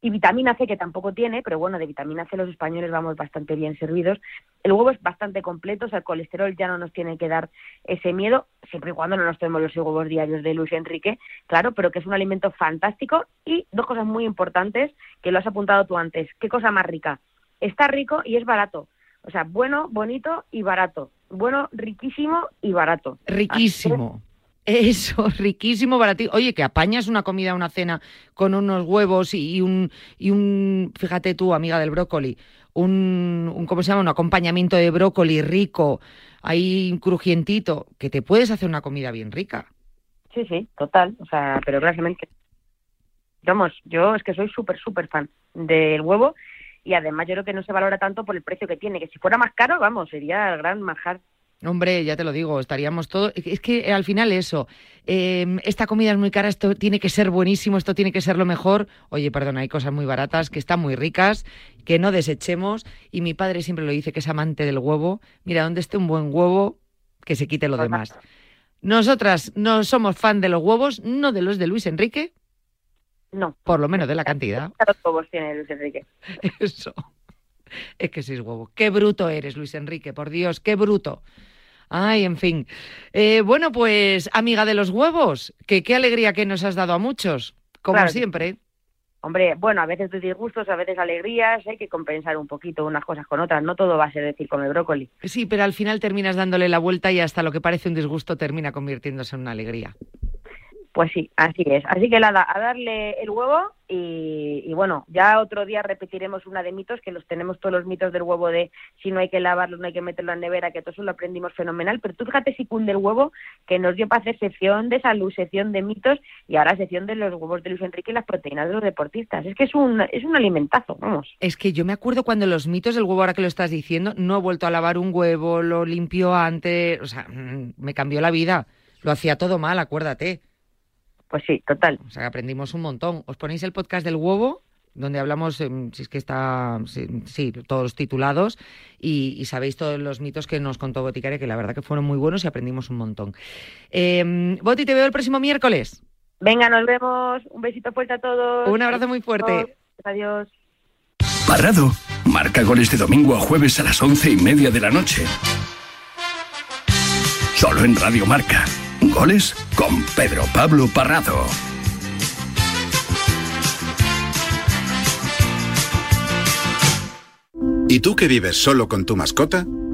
y vitamina C que tampoco tiene, pero bueno, de vitamina C los españoles vamos bastante bien servidos. El huevo es bastante completo, o sea, el colesterol ya no nos tiene que dar ese miedo, siempre y cuando no nos tenemos los huevos diarios de Luis Enrique, claro, pero que es un alimento fantástico y dos cosas muy importantes que lo has apuntado tú antes. ¿Qué cosa más rica? Está rico y es barato. O sea, bueno, bonito y barato. Bueno, riquísimo y barato. Riquísimo. Eso, (laughs) riquísimo, barato. Oye, que apañas una comida, una cena con unos huevos y, un, y un, fíjate tú, amiga del brócoli, un, un, ¿cómo se llama? Un acompañamiento de brócoli rico, ahí crujientito, que te puedes hacer una comida bien rica. Sí, sí, total. O sea, pero claramente. Vamos, yo es que soy súper, súper fan del huevo y además yo creo que no se valora tanto por el precio que tiene, que si fuera más caro, vamos, sería el gran manjar Hombre, ya te lo digo, estaríamos todos. Es que al final eso, em, esta comida es muy cara, esto tiene que ser buenísimo, esto tiene que ser lo mejor. Oye, perdona, hay cosas muy baratas que están muy ricas, que no desechemos. Y mi padre siempre lo dice, que es amante del huevo. Mira, donde esté un buen huevo, que se quite lo demás. Nosotras no somos fan de los huevos, no de los de Luis Enrique. No. Por lo menos de la cantidad. (laughs) Los huevos tiene Luis Enrique. Eso. Es que es huevo. Qué bruto eres, Luis Enrique, por Dios, qué bruto. Ay, en fin. Eh, bueno, pues, amiga de los huevos, que qué alegría que nos has dado a muchos, como siempre. Hombre, bueno, a veces disgustos, a veces alegrías, hay que compensar un poquito unas cosas con otras, no todo va a ser decir come brócoli. Sí, pero al final terminas dándole la vuelta y hasta lo que parece un disgusto termina convirtiéndose en una alegría. Pues sí, así es. Así que nada, a darle el huevo y, bueno, ya otro día repetiremos una de mitos, que los tenemos todos los mitos del huevo de si no hay que lavarlo, no hay que meterlo en nevera, que todo eso lo aprendimos fenomenal. Pero tú fíjate si cunde el huevo, que nos dio para hacer sección de salud, sección de mitos y ahora sección de los huevos de Luis Enrique y las proteínas de los deportistas. Es que es un, es un alimentazo, vamos. Es que yo me acuerdo cuando los mitos del huevo, ahora que lo estás diciendo, no he vuelto a lavar un huevo, lo limpio antes, o sea, mm, me cambió la vida. Lo hacía todo mal, acuérdate. Pues sí, total. O sea, aprendimos un montón. ¿Os ponéis el podcast del huevo? donde hablamos, em, si es que está, sí, todos titulados, y, sabéis todos los mitos que nos contó Boticaria, que la verdad que fueron muy buenos y aprendimos un montón. Eh, Boti, te veo el próximo miércoles. Venga, nos vemos. Un besito fuerte a todos. Un abrazo muy fuerte. Adiós. Parrado. Marca goles de domingo a jueves a las once y media de la noche. Solo en Radio Marca. Goles con Pedro Pablo Parrado. ¿Y tú que vives solo con tu mascota?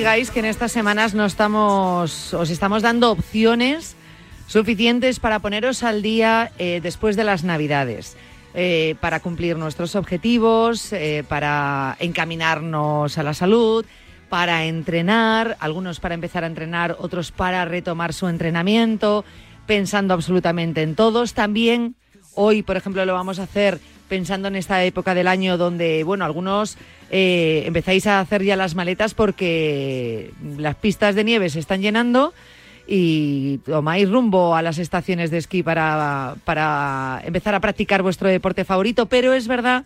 Digáis que en estas semanas no estamos, os estamos dando opciones suficientes para poneros al día eh, después de las Navidades. Eh, para cumplir nuestros objetivos, eh, para encaminarnos a la salud, para entrenar, algunos para empezar a entrenar, otros para retomar su entrenamiento, pensando absolutamente en todos. También hoy, por ejemplo, lo vamos a hacer pensando en esta época del año donde, bueno, algunos eh, empezáis a hacer ya las maletas porque las pistas de nieve se están llenando y tomáis rumbo a las estaciones de esquí para, para empezar a practicar vuestro deporte favorito. Pero es verdad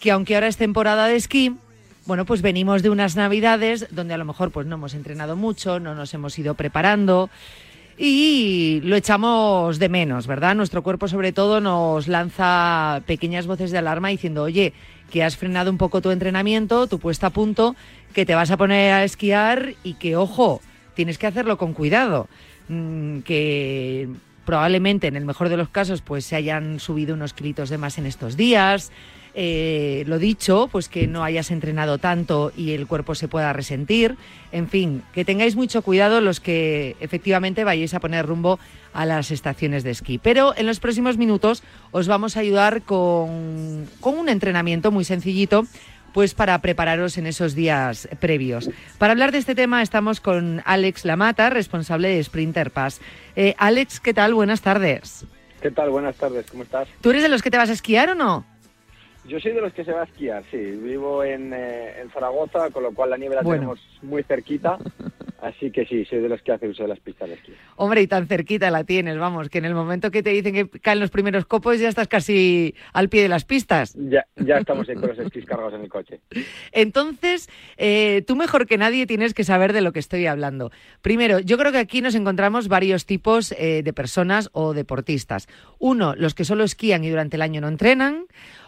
que aunque ahora es temporada de esquí, bueno, pues venimos de unas navidades donde a lo mejor pues no hemos entrenado mucho, no nos hemos ido preparando y lo echamos de menos, ¿verdad? Nuestro cuerpo sobre todo nos lanza pequeñas voces de alarma diciendo, oye, que has frenado un poco tu entrenamiento, tu puesta a punto, que te vas a poner a esquiar y que, ojo, tienes que hacerlo con cuidado, mm, que probablemente en el mejor de los casos pues se hayan subido unos kilitos de más en estos días, eh, lo dicho, pues que no hayas entrenado tanto y el cuerpo se pueda resentir. En fin, que tengáis mucho cuidado los que efectivamente vayáis a poner rumbo a las estaciones de esquí. Pero en los próximos minutos os vamos a ayudar con, con un entrenamiento muy sencillito pues para prepararos en esos días previos. Para hablar de este tema estamos con Alex Lamata, responsable de Sprinter Pass. Eh, Alex, ¿qué tal? Buenas tardes. ¿Qué tal? Buenas tardes, ¿cómo estás? ¿Tú eres de los que te vas a esquiar o no? Yo soy de los que se va a esquiar, sí. Vivo en, eh, en Zaragoza, con lo cual la nieve la tenemos muy cerquita. Así que sí, soy de los que hace uso de las pistas de esquí. Hombre, y tan cerquita la tienes, vamos, que en el momento que te dicen que caen los primeros copos ya estás casi al pie de las pistas. Ya, ya estamos ahí con los esquís cargados en el coche. Entonces, eh, tú mejor que nadie tienes que saber de lo que estoy hablando. Primero, yo creo que aquí nos encontramos varios tipos eh, de personas o deportistas. Uno, los que solo esquían y durante el año no entrenan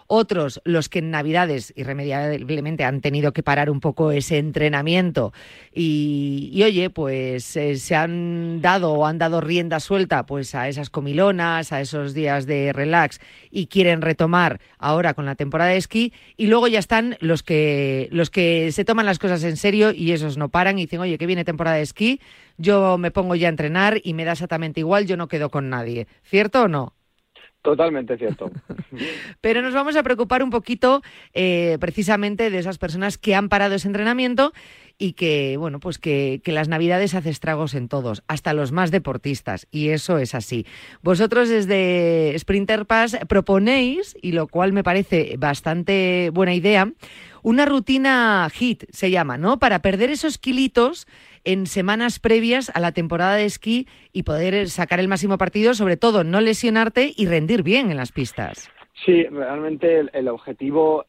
otros los que en Navidades irremediablemente han tenido que parar un poco ese entrenamiento y, oye, pues eh, se han dado o han dado rienda suelta pues a esas comilonas, a esos días de relax y quieren retomar ahora con la temporada de esquí y luego ya están los que los que se toman las cosas en serio y esos no paran y dicen, "Oye, que viene temporada de esquí, yo me pongo ya a entrenar y me da exactamente igual, yo no quedo con nadie." ¿Cierto o no? Totalmente cierto. (laughs) Pero nos vamos a preocupar un poquito eh, precisamente de esas personas que han parado ese entrenamiento y que, bueno, pues que, las navidades hace estragos en todos, hasta los más deportistas, y eso es así. Vosotros desde Sprinter Pass proponéis, y lo cual me parece bastante buena idea, una rutina HIT, se llama, ¿no? Para perder esos kilitos en semanas previas a la temporada de esquí y poder sacar el máximo partido, sobre todo no lesionarte y rendir bien en las pistas. Sí, realmente el, objetivo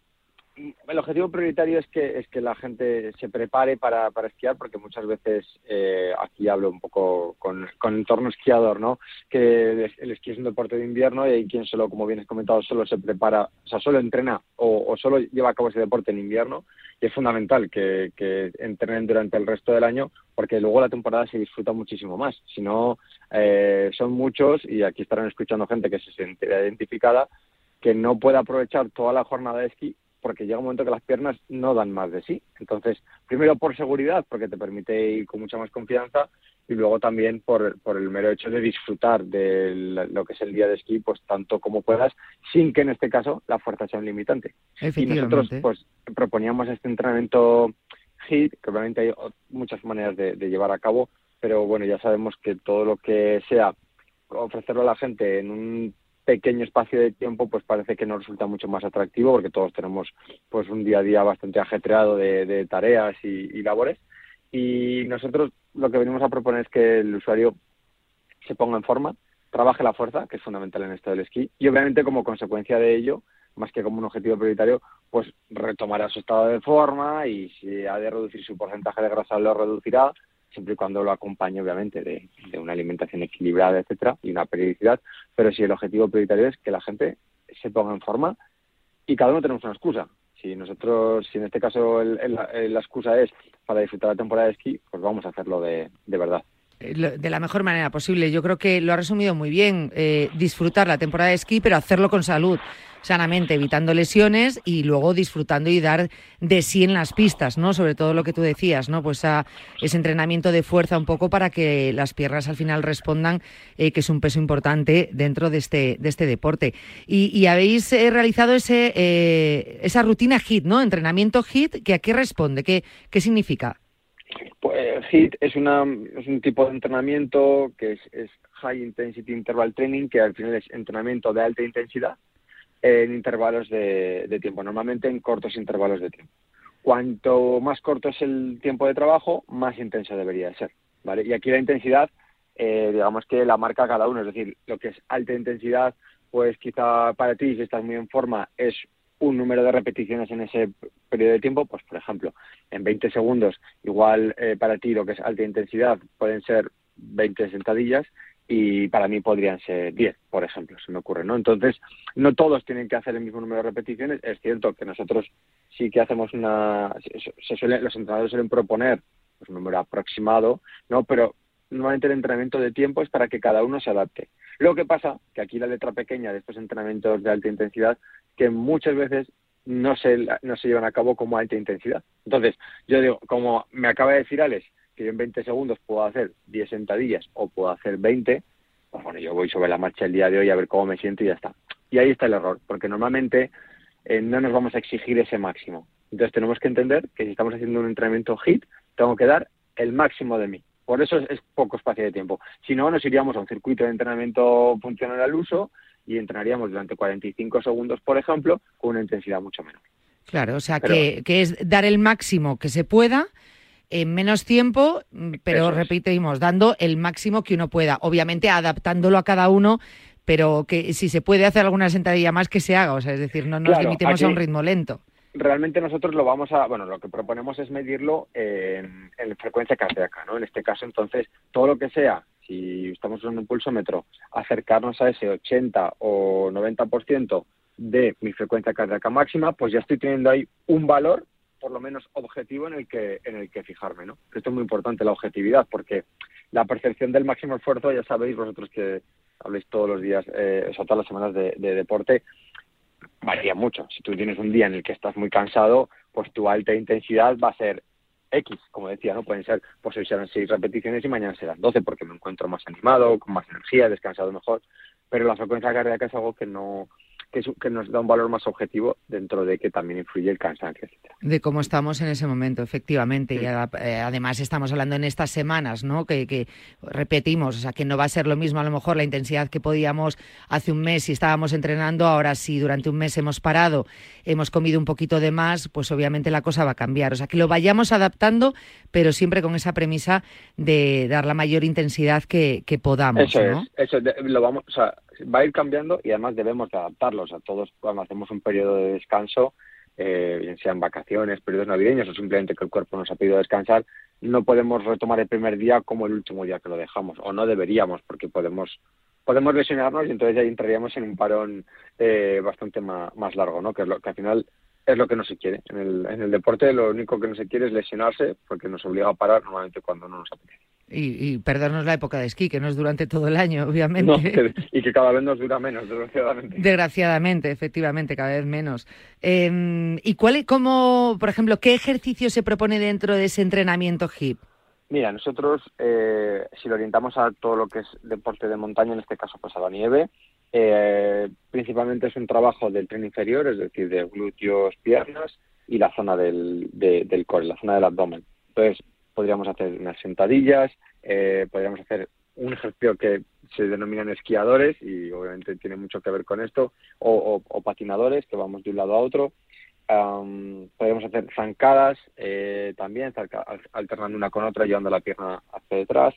el objetivo prioritario es que es que la gente se prepare para, para esquiar porque muchas veces eh, aquí hablo un poco con, con entorno esquiador no que el, esquí es un deporte de invierno y hay quien solo como bien has comentado solo se prepara o sea solo entrena o, solo lleva a cabo ese deporte en invierno y es fundamental que, entrenen durante el resto del año porque luego la temporada se disfruta muchísimo más. Si no, eh, son muchos, y aquí estarán escuchando gente que se siente identificada, que no puede aprovechar toda la jornada de esquí porque llega un momento que las piernas no dan más de sí. Entonces, primero por seguridad, porque te permite ir con mucha más confianza, y luego también por, por el mero hecho de disfrutar de lo que es el día de esquí, pues tanto como puedas, sin que en este caso la fuerza sea un limitante. Y nosotros pues proponíamos este entrenamiento HIT, que obviamente hay muchas maneras de, llevar a cabo, pero bueno, ya sabemos que todo lo que sea ofrecerlo a la gente en un pequeño espacio de tiempo pues parece que nos resulta mucho más atractivo porque todos tenemos pues un día a día bastante ajetreado de, tareas y labores. Y nosotros lo que venimos a proponer es que el usuario se ponga en forma, trabaje la fuerza, que es fundamental en esto del esquí, y obviamente como consecuencia de ello, más que como un objetivo prioritario, pues retomará su estado de forma y si ha de reducir su porcentaje de grasa lo reducirá, siempre y cuando lo acompañe obviamente de, de una alimentación equilibrada, etcétera, y una periodicidad, pero si el objetivo prioritario es que la gente se ponga en forma y cada uno tenemos una excusa. Si nosotros, si en este caso la excusa es para disfrutar la temporada de esquí, pues vamos a hacerlo de, de verdad de la mejor manera posible. Yo creo que lo ha resumido muy bien. Eh, disfrutar la temporada de esquí, pero hacerlo con salud sanamente, evitando lesiones y luego disfrutando y dar de sí en las pistas, ¿no? Sobre todo lo que tú decías, ¿no? Pues a ese entrenamiento de fuerza un poco para que las piernas al final respondan, eh, que es un peso importante dentro de este, de este deporte. Y, habéis eh, realizado ese, eh, esa rutina HIT, ¿no? Entrenamiento HIT, que ¿a qué responde? ¿Qué, qué significa? Pues HIT es, una, un tipo de entrenamiento que es, es High Intensity Interval Training, que al final es entrenamiento de alta intensidad en intervalos de, tiempo, normalmente en cortos intervalos de tiempo. Cuanto más corto es el tiempo de trabajo, más intenso debería ser. ¿vale? Y aquí la intensidad, eh, digamos que la marca cada uno, es decir, lo que es alta intensidad, pues quizá para ti, si estás muy en forma, es un número de repeticiones en ese periodo de tiempo, pues por ejemplo, en 20 segundos, igual eh, para ti lo que es alta intensidad pueden ser 20 sentadillas y para mí podrían ser 10, por ejemplo, se me ocurre, ¿no? Entonces, no todos tienen que hacer el mismo número de repeticiones. Es cierto que nosotros sí que hacemos una... Se suele, los entrenadores suelen proponer pues, un número aproximado, ¿no? Pero normalmente el entrenamiento de tiempo es para que cada uno se adapte. Lo que pasa, que aquí la letra pequeña de estos entrenamientos de alta intensidad, que muchas veces no se, no se llevan a cabo como alta intensidad. Entonces, yo digo, como me acaba de decir Alex, que yo en 20 segundos puedo hacer 10 sentadillas o puedo hacer 20, pues bueno, yo voy sobre la marcha el día de hoy a ver cómo me siento y ya está. Y ahí está el error, porque normalmente eh, no nos vamos a exigir ese máximo. Entonces tenemos que entender que si estamos haciendo un entrenamiento HIT, tengo que dar el máximo de mí. Por eso es, poco espacio de tiempo. Si no, nos iríamos a un circuito de entrenamiento funcional al uso y entrenaríamos durante 45 segundos, por ejemplo, con una intensidad mucho menor. Claro, o sea, que, que es dar el máximo que se pueda en menos tiempo, mm, pero repetimos, dando el máximo que uno pueda. Obviamente adaptándolo a cada uno, pero que si se puede hacer alguna sentadilla más, que se haga. O sea, es decir, no nos limitemos a un ritmo lento. Realmente nosotros lo vamos a, bueno, lo que proponemos es medirlo en, en frecuencia cardíaca, ¿no? En este caso, entonces, todo lo que sea, si estamos usando un pulsómetro, acercarnos a ese 80 o 90% de mi frecuencia cardíaca máxima, pues ya estoy teniendo ahí un valor por lo menos objetivo en el que en el que fijarme, ¿no? Esto es muy importante la objetividad porque la percepción del máximo esfuerzo, ya sabéis vosotros que habléis todos los días, eh, o sea, todas las semanas de, deporte, varía mucho. Si tú tienes un día en el que estás muy cansado, pues tu alta intensidad va a ser X, como decía, ¿no? Pueden ser, pues hoy serán seis repeticiones y mañana serán 12 porque me encuentro más animado, con más energía, descansado mejor. Pero la frecuencia cardíaca es algo que no, que, nos da un valor más objetivo dentro de que también influye el cansancio, etcétera. De cómo estamos en ese momento, efectivamente. Y eh, además estamos hablando en estas semanas, ¿no? Que, repetimos, o sea, que no va a ser lo mismo a lo mejor la intensidad que podíamos hace un mes si estábamos entrenando. Ahora, si durante un mes hemos parado, hemos comido un poquito de más, pues obviamente la cosa va a cambiar. O sea, que lo vayamos adaptando, pero siempre con esa premisa de dar la mayor intensidad que, podamos. Eso es, eso lo vamos, o sea, va a ir cambiando y además debemos de adaptarlos a todos cuando hacemos un periodo de descanso, eh, bien sean vacaciones, periodos navideños o simplemente que el cuerpo nos ha pedido descansar, no podemos retomar el primer día como el último día que lo dejamos, o no deberíamos, porque podemos podemos lesionarnos y entonces ya entraríamos en un parón eh, bastante más, más largo, ¿no? Que es lo que al final es lo que no se quiere. En el, en el deporte lo único que no se quiere es lesionarse porque nos obliga a parar normalmente cuando no nos apetece. Y, perdernos la época de esquí, que no es durante todo el año, (laughs) obviamente. y que cada vez nos dura menos, desgraciadamente. Desgraciadamente, efectivamente, cada vez menos. Em, ¿Y cuál, cómo, por ejemplo, qué ejercicio se propone dentro de ese entrenamiento HIP? Mira, nosotros, eh, si lo orientamos a todo lo que es deporte de montaña, en este caso pues a la nieve, eh, principalmente es un trabajo del tren inferior, es decir, de glúteos, piernas y la zona del, del core, la zona del abdomen. Entonces, podríamos hacer unas sentadillas, eh, podríamos hacer un ejercicio que se denominan esquiadores y obviamente tiene mucho que ver con esto, o, patinadores que vamos de un lado a otro. podríamos hacer zancadas eh, también, alternando una con otra, llevando la pierna hacia detrás.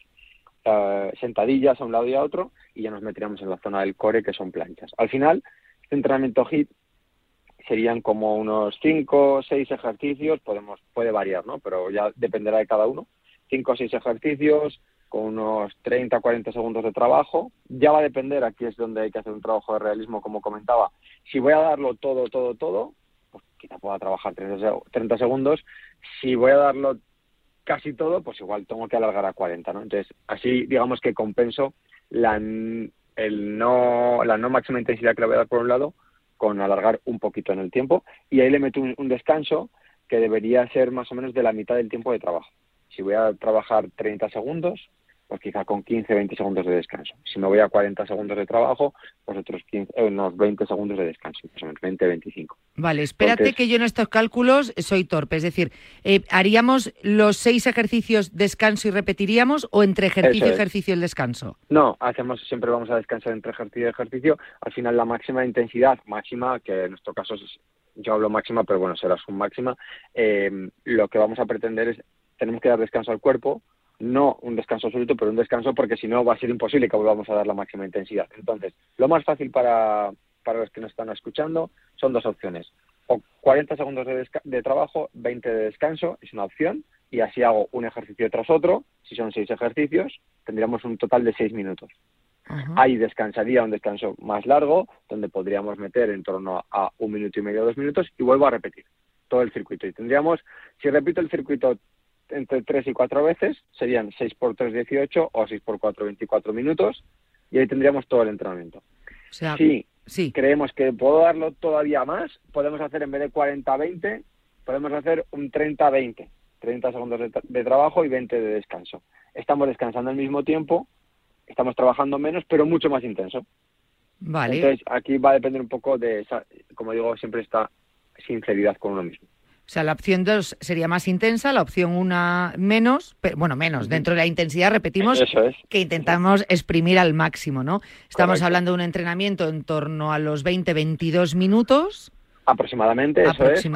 Eh, sentadillas a un lado y a otro y ya nos meteríamos en la zona del core que son planchas. Al final, este entrenamiento HIT serían como unos 5 o 6 ejercicios, podemos, puede variar, ¿no? Pero ya dependerá de cada uno. 5 o 6 ejercicios con unos 30 40 segundos de trabajo. Ya va a depender, aquí es donde hay que hacer un trabajo de realismo, como comentaba. Si voy a darlo todo, todo, todo, pues quizá pueda trabajar 30 segundos. Si voy a darlo casi todo, pues igual tengo que alargar a 40, ¿no? Entonces, así digamos que compenso la, el no, la no máxima intensidad que le voy a dar por un lado con alargar un poquito en el tiempo y ahí le meto un descanso que debería ser más o menos de la mitad del tiempo de trabajo. Si voy a trabajar 30 segundos, pues quizá con 15, 20 segundos de descanso. Si me voy a 40 segundos de trabajo, pues otros 15, eh, unos 20 segundos de descanso, más o menos 20, 25. Vale, espérate que yo en estos cálculos soy torpe, es decir, eh, ¿haríamos los seis ejercicios descanso y repetiríamos o entre ejercicio y ejercicio el descanso? No, hacemos siempre vamos a descansar entre ejercicio y ejercicio. Al final la máxima intensidad, máxima, que en nuestro caso es, yo hablo máxima, pero bueno, será su máxima, eh, lo que vamos a pretender es, tenemos que dar descanso al cuerpo, no un descanso absoluto, pero un descanso porque si no va a ser imposible que volvamos a dar la máxima intensidad. Entonces, lo más fácil para, para los que nos están escuchando son dos opciones. o 40 segundos de, de, trabajo, 20 de descanso, es una opción, y así hago un ejercicio tras otro, si son seis ejercicios, tendríamos un total de seis minutos. Ahí descansaría un descanso más largo, donde podríamos meter en torno a un minuto y medio, dos minutos, y vuelvo a repetir todo el circuito. Y tendríamos, si repito el circuito entre tres y cuatro veces, serían 6 por 3, 18 o 6 por 4, 24 minutos, y ahí tendríamos todo el entrenamiento. O sea, sí, sí. creemos que puedo darlo todavía más, podemos hacer en vez de 40-20, podemos hacer un 30-20, 30 segundos de, trabajo y 20 de descanso. Estamos descansando al mismo tiempo, estamos trabajando menos, pero mucho más intenso. Vale. Entonces, aquí va a depender un poco de esa, como digo, siempre esta sinceridad con uno mismo. O sea, la opción 2 sería más intensa, la opción 1 menos, pero, bueno, menos. Dentro de la intensidad, repetimos que intentamos exprimir al máximo, ¿no? Estamos hablando de un entrenamiento en torno a los 20-22 minutos. Aproximadamente, eso es.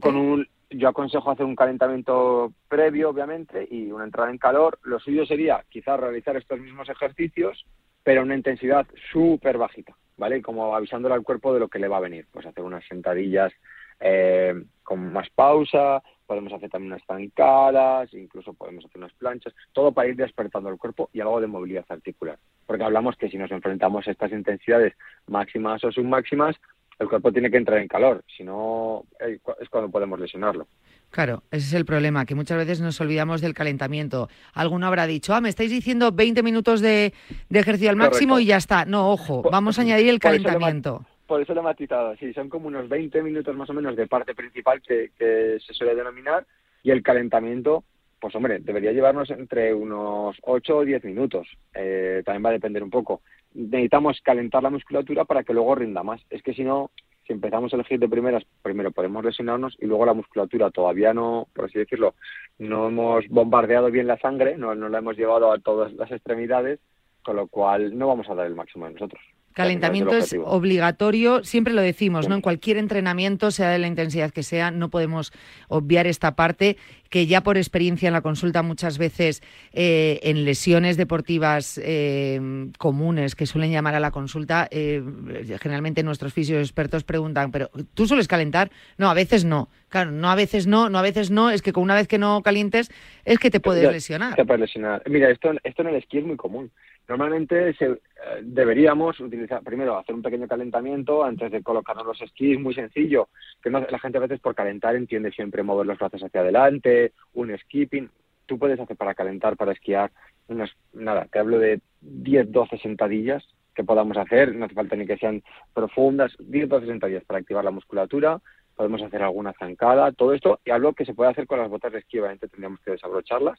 Con un, yo aconsejo hacer un calentamiento previo, obviamente, y una entrada en calor. Lo suyo sería quizás realizar estos mismos ejercicios, pero a una intensidad súper bajita, ¿vale? Como avisándole al cuerpo de lo que le va a venir. Pues hacer unas sentadillas eh, con más pausa, podemos hacer también unas zancadas, incluso podemos hacer unas planchas, todo para ir despertando el cuerpo y algo de movilidad articular. Porque hablamos que si nos enfrentamos a estas intensidades máximas o submáximas, el cuerpo tiene que entrar en calor, si no eh, es cuando podemos lesionarlo. Claro, ese es el problema, que muchas veces nos olvidamos del calentamiento. Alguno habrá dicho, ah, me estáis diciendo 20 minutos de, ejercicio al máximo y ya está. No, ojo, vamos a añadir el calentamiento. Por eso lo he matizado, sí, son como unos 20 minutos más o menos de parte principal que, se suele denominar y el calentamiento, pues hombre, debería llevarnos entre unos 8 o 10 minutos. Eh, también va a depender un poco. Necesitamos calentar la musculatura para que luego rinda más. Es que si no, si empezamos el hit de primeras, primero podemos lesionarnos y luego la musculatura todavía no, por así decirlo, no hemos bombardeado bien la sangre, no, no la hemos llevado a todas las extremidades, con lo cual no vamos a dar el máximo de nosotros. Calentamiento es obligatorio, siempre lo decimos, ¿no? En cualquier entrenamiento, sea de la intensidad que sea, no podemos obviar esta parte que ya por experiencia en la consulta muchas veces eh, en lesiones deportivas eh, comunes que suelen llamar a la consulta, eh, generalmente nuestros fisios expertos preguntan, pero ¿tú sueles calentar? No, a veces no. Claro, no a veces no, no a veces no, es que con una vez que no calientes es que te puedes lesionar. Te puedes lesionar. Mira, esto, esto en el esquí es muy común. Normalmente se, eh, deberíamos utilizar, primero, hacer un pequeño calentamiento antes de colocarnos los esquís, muy sencillo, que no, la gente a veces por calentar entiende siempre mover los brazos hacia adelante, un skipping. Tú puedes hacer para calentar, para esquiar, unas, nada, te hablo de 10, 12 sentadillas que podamos hacer, no hace falta ni que sean profundas, 10, 12 sentadillas para activar la musculatura, podemos hacer alguna zancada, todo esto, y algo que se puede hacer con las botas de esquí, obviamente tendríamos que desabrocharlas,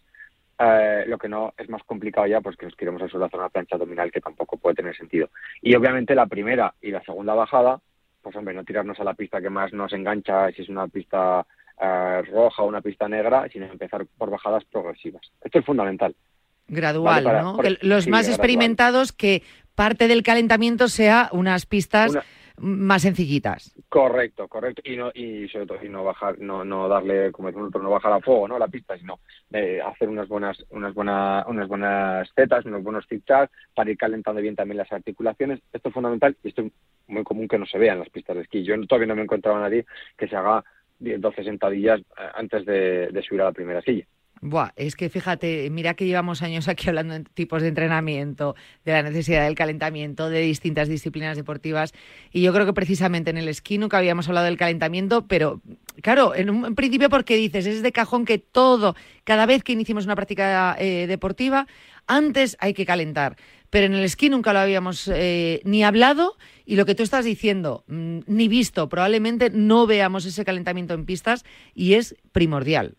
eh, lo que no es más complicado ya, pues que nos queremos al suelo hacer una plancha abdominal que tampoco puede tener sentido. Y obviamente la primera y la segunda bajada, pues hombre, no tirarnos a la pista que más nos engancha, si es una pista eh, roja o una pista negra, sino empezar por bajadas progresivas. Esto es fundamental. Gradual, ¿no? los más experimentados que parte del calentamiento sea unas pistas más sencillitas. Correcto, correcto. Y no, y sobre todo, y no bajar, no, no darle, como decimos no bajar a fuego, ¿no? La pista, sino eh, hacer unas buenas, unas buenas, unas buenas tetas, unos buenos zigzags para ir calentando bien también las articulaciones. Esto es fundamental y esto es muy común que no se vea en las pistas de esquí. Yo todavía no me he encontrado a nadie que se haga 10, 12 sentadillas eh, antes de subir a la primera silla. Buah, es que fíjate, mira que llevamos años aquí hablando de tipos de entrenamiento, de la necesidad del calentamiento, de distintas disciplinas deportivas. Y yo creo que precisamente en el esquí nunca habíamos hablado del calentamiento, pero claro, en un principio porque dices, es de cajón que todo, cada vez que iniciemos una práctica eh, deportiva, antes hay que calentar. Pero en el esquí nunca lo habíamos eh, ni hablado y lo que tú estás diciendo, mm, ni visto. Probablemente no veamos ese calentamiento en pistas y es primordial.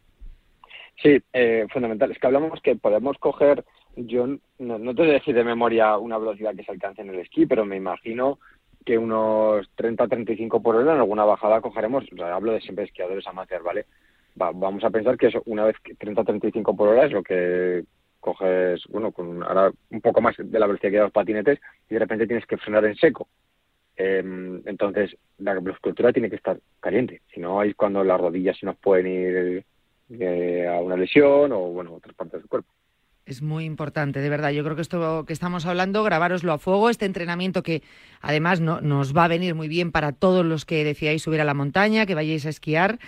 Sí, eh, fundamental. Es que hablamos que podemos coger, yo no, te voy a decir de memoria una velocidad que se alcance en el esquí, pero me imagino que unos 30-35 por hora en alguna bajada cogeremos, hablo de siempre esquiadores amateurs, ¿vale? vamos a pensar que eso, una vez que 30-35 por hora es lo que coges, bueno, con ahora un poco más de la velocidad que los patinetes y de repente tienes que frenar en seco. Em, entonces, la musculatura tiene que estar caliente, si no es cuando las rodillas se nos pueden ir a una lesión o, bueno, otras partes del cuerpo. Es muy importante, de verdad. Yo creo que esto que estamos hablando, grabároslo a fuego, este entrenamiento que además no, nos va a venir muy bien para todos los que decidáis subir a la montaña, que vayáis a esquiar.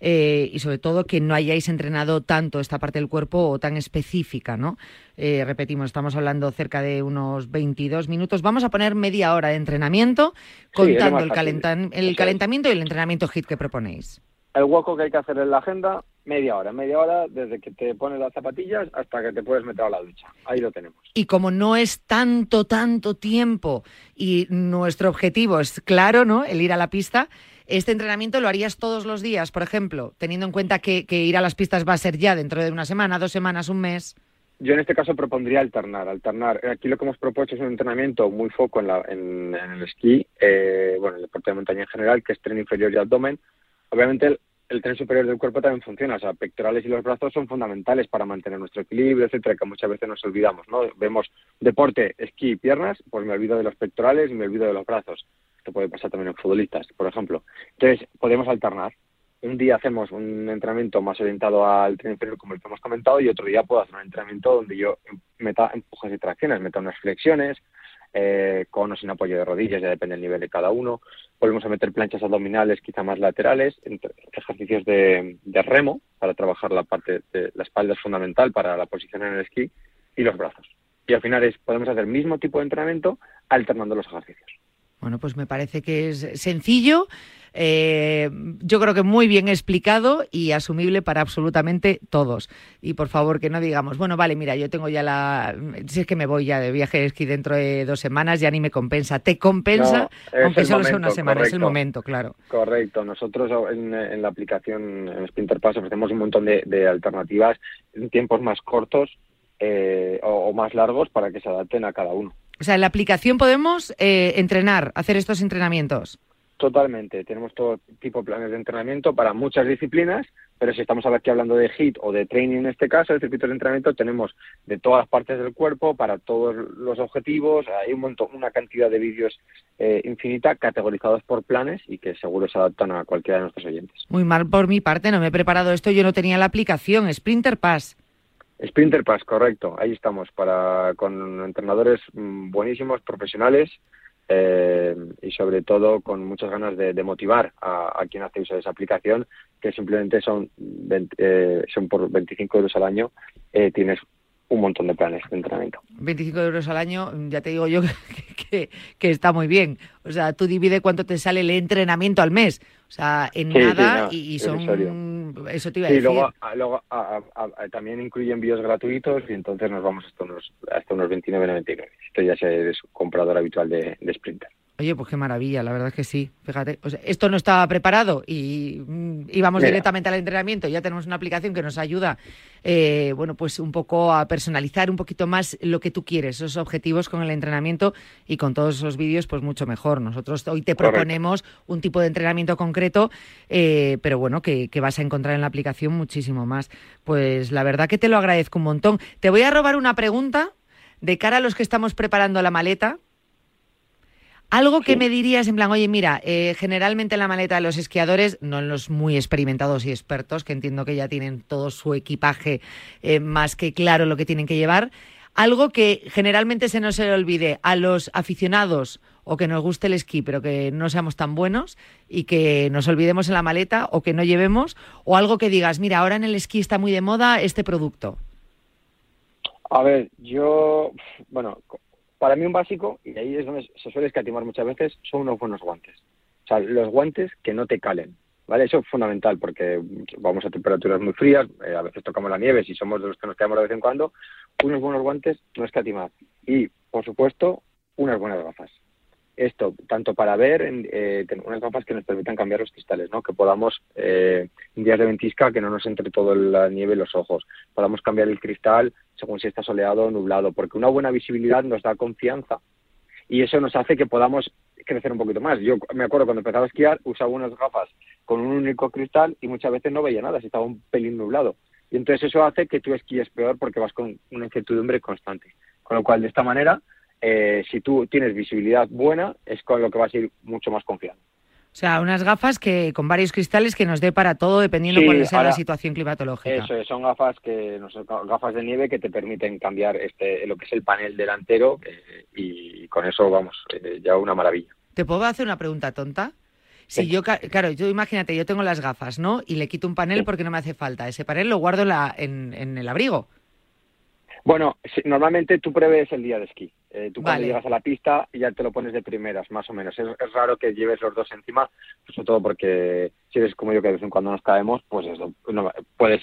Eh, y sobre todo que no hayáis entrenado tanto esta parte del cuerpo o tan específica, ¿no? Eh, repetimos, estamos hablando cerca de unos 22 minutos. Vamos a poner media hora de entrenamiento contando el, el calentamiento y el entrenamiento HIT que proponéis. El hueco que hay que hacer en la agenda, media hora, media hora desde que te pones las zapatillas hasta que te puedes meter a la ducha. Ahí lo tenemos. Y como no es tanto, tanto tiempo y nuestro objetivo es claro, ¿no? El ir a la pista, este entrenamiento lo harías todos los días, por ejemplo, teniendo en cuenta que, ir a las pistas va a ser ya dentro de una semana, dos semanas, un mes. Yo en este caso propondría alternar, alternar. Aquí lo que hemos propuesto es un entrenamiento muy foco en, el esquí, eh, bueno, en el deporte de montaña en general, que es tren inferior y abdomen. Obviamente el, tren superior del cuerpo también funciona, o sea, pectorales y los brazos son fundamentales para mantener nuestro equilibrio, etcétera, que muchas veces nos olvidamos, ¿no? Vemos deporte, esquí, piernas, pues me olvido de los pectorales y me olvido de los brazos puede pasar también en futbolistas, por ejemplo. Entonces, podemos alternar. Un día hacemos un entrenamiento más orientado al tren inferior, como el que hemos comentado, y otro día puedo hacer un entrenamiento donde yo meta empujes y tracciones, meta unas flexiones, eh, con o sin apoyo de rodillas, ya depende del nivel de cada uno. Volvemos a meter planchas abdominales, quizá más laterales, ejercicios de, remo para trabajar la parte de la espalda es fundamental para la posición en el esquí y los brazos. Y al final es, podemos hacer el mismo tipo de entrenamiento alternando los ejercicios. Bueno, pues me parece que es sencillo, eh, yo creo que muy bien explicado y asumible para absolutamente todos. Y por favor, que no digamos, bueno, vale, mira, yo tengo ya la. Si es que me voy ya de viaje esquí dentro de dos semanas, ya ni me compensa. Te compensa, aunque solo sea una semana, es el momento, claro. Correcto. Nosotros en, la aplicación en Sprinter Pass ofrecemos un montón de, alternativas en tiempos más cortos eh, o más largos para que se adapten a cada uno. O sea, en la aplicación podemos eh, entrenar, hacer estos entrenamientos. Totalmente. Tenemos todo tipo de planes de entrenamiento para muchas disciplinas, pero si estamos aquí hablando de HIT o de training en este caso, de circuitos de entrenamiento, tenemos de todas partes del cuerpo para todos los objetivos. Hay un montón, una cantidad de vídeos eh, infinita categorizados por planes y que seguro se adaptan a cualquiera de nuestros oyentes. Muy mal por mi parte, no me he preparado esto, yo no tenía la aplicación, Sprinter Pass. Sprinter Pass, correcto. Ahí estamos para con entrenadores mm, buenísimos, profesionales eh, y sobre todo con muchas ganas de, motivar a, quien hace uso de esa aplicación, que simplemente son, eh, son por 25 euros al año. Eh, tienes un montón de planes de entrenamiento. 25 euros al año, ya te digo yo (laughs) que, está muy bien. O sea, tú divide cuánto te sale el entrenamiento al mes. O sea, en nada y, son... Eso te iba a decir. Y luego, luego también incluye envíos gratuitos y entonces nos vamos hasta unos, hasta unos 29,99. Esto ya es comprador habitual de, de Sprinter. Oye, pues qué maravilla, la verdad es que sí. Fíjate, esto no estaba preparado y mm, íbamos directamente al entrenamiento. Ya tenemos una aplicación que nos ayuda, eh, bueno, pues un poco a personalizar un poquito más lo que tú quieres, esos objetivos con el entrenamiento y con todos esos vídeos, pues mucho mejor. Nosotros hoy te proponemos un tipo de entrenamiento concreto, eh, pero bueno, que, que vas a encontrar en la aplicación muchísimo más. Pues la verdad que te lo agradezco un montón. Te voy a robar una pregunta de cara a los que estamos preparando la maleta algo que me dirías en plan, oye, mira, eh, generalmente en la maleta de los esquiadores, no en los muy experimentados y expertos, que entiendo que ya tienen todo su equipaje eh, más que claro lo que tienen que llevar, algo que generalmente se nos se olvide a los aficionados o que nos guste el esquí, pero que no seamos tan buenos y que nos olvidemos en la maleta o que no llevemos, o algo que digas, mira, ahora en el esquí está muy de moda este producto. A ver, yo, bueno, para mí un básico, y ahí es donde se suele escatimar muchas veces, son unos buenos guantes. O sea, los guantes que no te calen. ¿Vale? Eso es fundamental porque vamos a temperaturas muy frías, eh, a veces tocamos la nieve, si somos de los que nos quedamos de vez en cuando, unos buenos guantes no escatimar. Y, por supuesto, unas buenas gafas esto, tanto para ver, eh, unas gafas que nos permitan cambiar los cristales, ¿no? que podamos, eh, en días de ventisca, que no nos entre todo la nieve en los ojos, podamos cambiar el cristal según si está soleado o nublado, porque una buena visibilidad nos da confianza y eso nos hace que podamos crecer un poquito más. Yo me acuerdo cuando empezaba a esquiar, usaba unas gafas con un único cristal y muchas veces no veía nada, si estaba un pelín nublado. Y entonces eso hace que tú esquíes peor porque vas con una incertidumbre constante. Con lo cual, de esta manera, eh, si tú tienes visibilidad buena, es con lo que vas a ir mucho más confiado. O sea, unas gafas que con varios cristales que nos dé para todo dependiendo Sí, cuál sea ahora- la situación climatológica. Eso es, son gafas que no gafas de nieve que te permiten cambiar este lo que es el panel delantero eh, y con eso vamos eh, ya una maravilla. ¿Te puedo hacer una pregunta tonta? Si Sí. yo, claro, yo imagínate, yo tengo las gafas, ¿no? Y le quito un panel Sí. porque no me hace falta. Ese panel lo guardo en, la, en, en el abrigo. Bueno, normalmente tú prevés el día de esquí. Eh, tú cuando Vale. llegas a la pista ya te lo pones de primeras, más o menos. Es, es raro que lleves los dos encima, pues sobre todo porque si eres como yo que de vez en cuando nos caemos, pues eso, no- puedes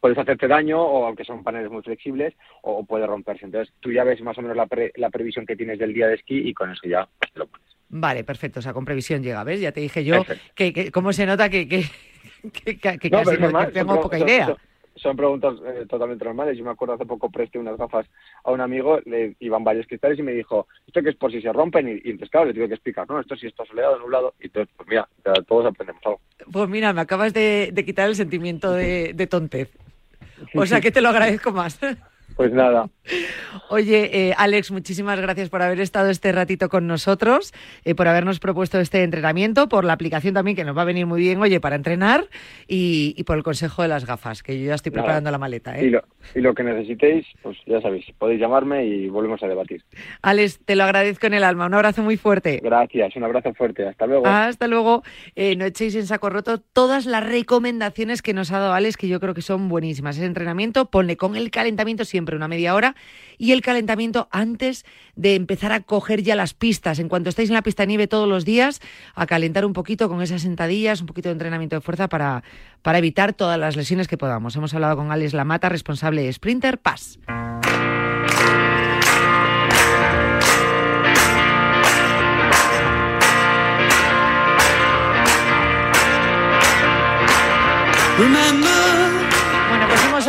puedes hacerte daño o aunque son paneles muy flexibles o, puede romperse. Entonces tú ya ves más o menos la, pre- la previsión que tienes del día de esquí y con eso ya pues, te lo pones. Vale, perfecto. O sea, con previsión llega, ¿ves? Ya te dije yo que, que cómo se nota que, que, que, (laughs) que- que No, casi no- normal, tengo son, poca son- idea. son- son preguntas eh, totalmente normales. Yo me acuerdo hace poco presté unas gafas a un amigo, le iban varios cristales y me dijo, esto que es por si se rompen y, y entonces claro, le tuve que explicar, no, esto si está soleado, nublado, y entonces pues mira, todos aprendemos algo. Pues mira, me acabas de, quitar el sentimiento de tontez. O sea que te lo agradezco más. Pues nada, Oye, eh, Alex, muchísimas gracias por haber estado este ratito con nosotros, eh, por habernos propuesto este entrenamiento, por la aplicación también que nos va a venir muy bien, oye, para entrenar y, y por el consejo de las gafas, que yo ya estoy Nada. preparando la maleta. y, ¿eh? lo, y lo que necesitéis, pues ya sabéis, podéis llamarme y volvemos a debatir. Alex, te lo agradezco en el alma. Un abrazo muy fuerte. Gracias, un abrazo fuerte, hasta luego. Hasta luego. Eh, no echéis en saco roto todas las recomendaciones que nos ha dado Alex, que yo creo que son buenísimas. Ese entrenamiento, ponle con el calentamiento siempre una media hora y el calentamiento antes de empezar a coger ya las pistas. En cuanto estáis en la pista de nieve todos los días, a calentar un poquito con esas sentadillas, un poquito de entrenamiento de fuerza para, para evitar todas las lesiones que podamos. Hemos hablado con Alex Lamata, responsable de Sprinter Pass. Hemos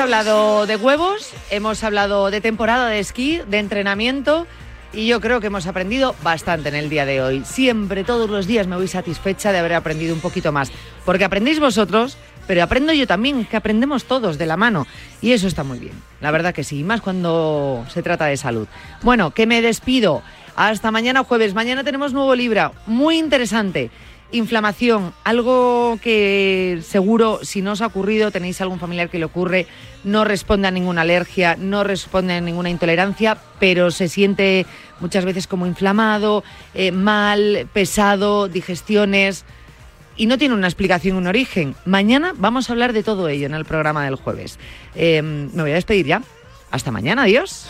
hablado de huevos, hemos hablado de temporada de esquí, de entrenamiento y yo creo que hemos aprendido bastante en el día de hoy. Siempre, todos los días me voy satisfecha de haber aprendido un poquito más, porque aprendéis vosotros, pero aprendo yo también, que aprendemos todos de la mano y eso está muy bien. La verdad que sí, más cuando se trata de salud. Bueno, que me despido. Hasta mañana jueves. Mañana tenemos nuevo libro, muy interesante. Inflamación, algo que seguro, si no os ha ocurrido, tenéis algún familiar que le ocurre, no responde a ninguna alergia, no responde a ninguna intolerancia, pero se siente muchas veces como inflamado, eh, mal, pesado, digestiones, y no tiene una explicación, un origen. Mañana vamos a hablar de todo ello en el programa del jueves. Eh, me voy a despedir ya. Hasta mañana, adiós.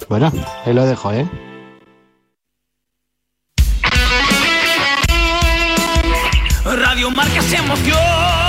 Bueno, ahí lo dejo, ¿eh? Radio Marca se emoción.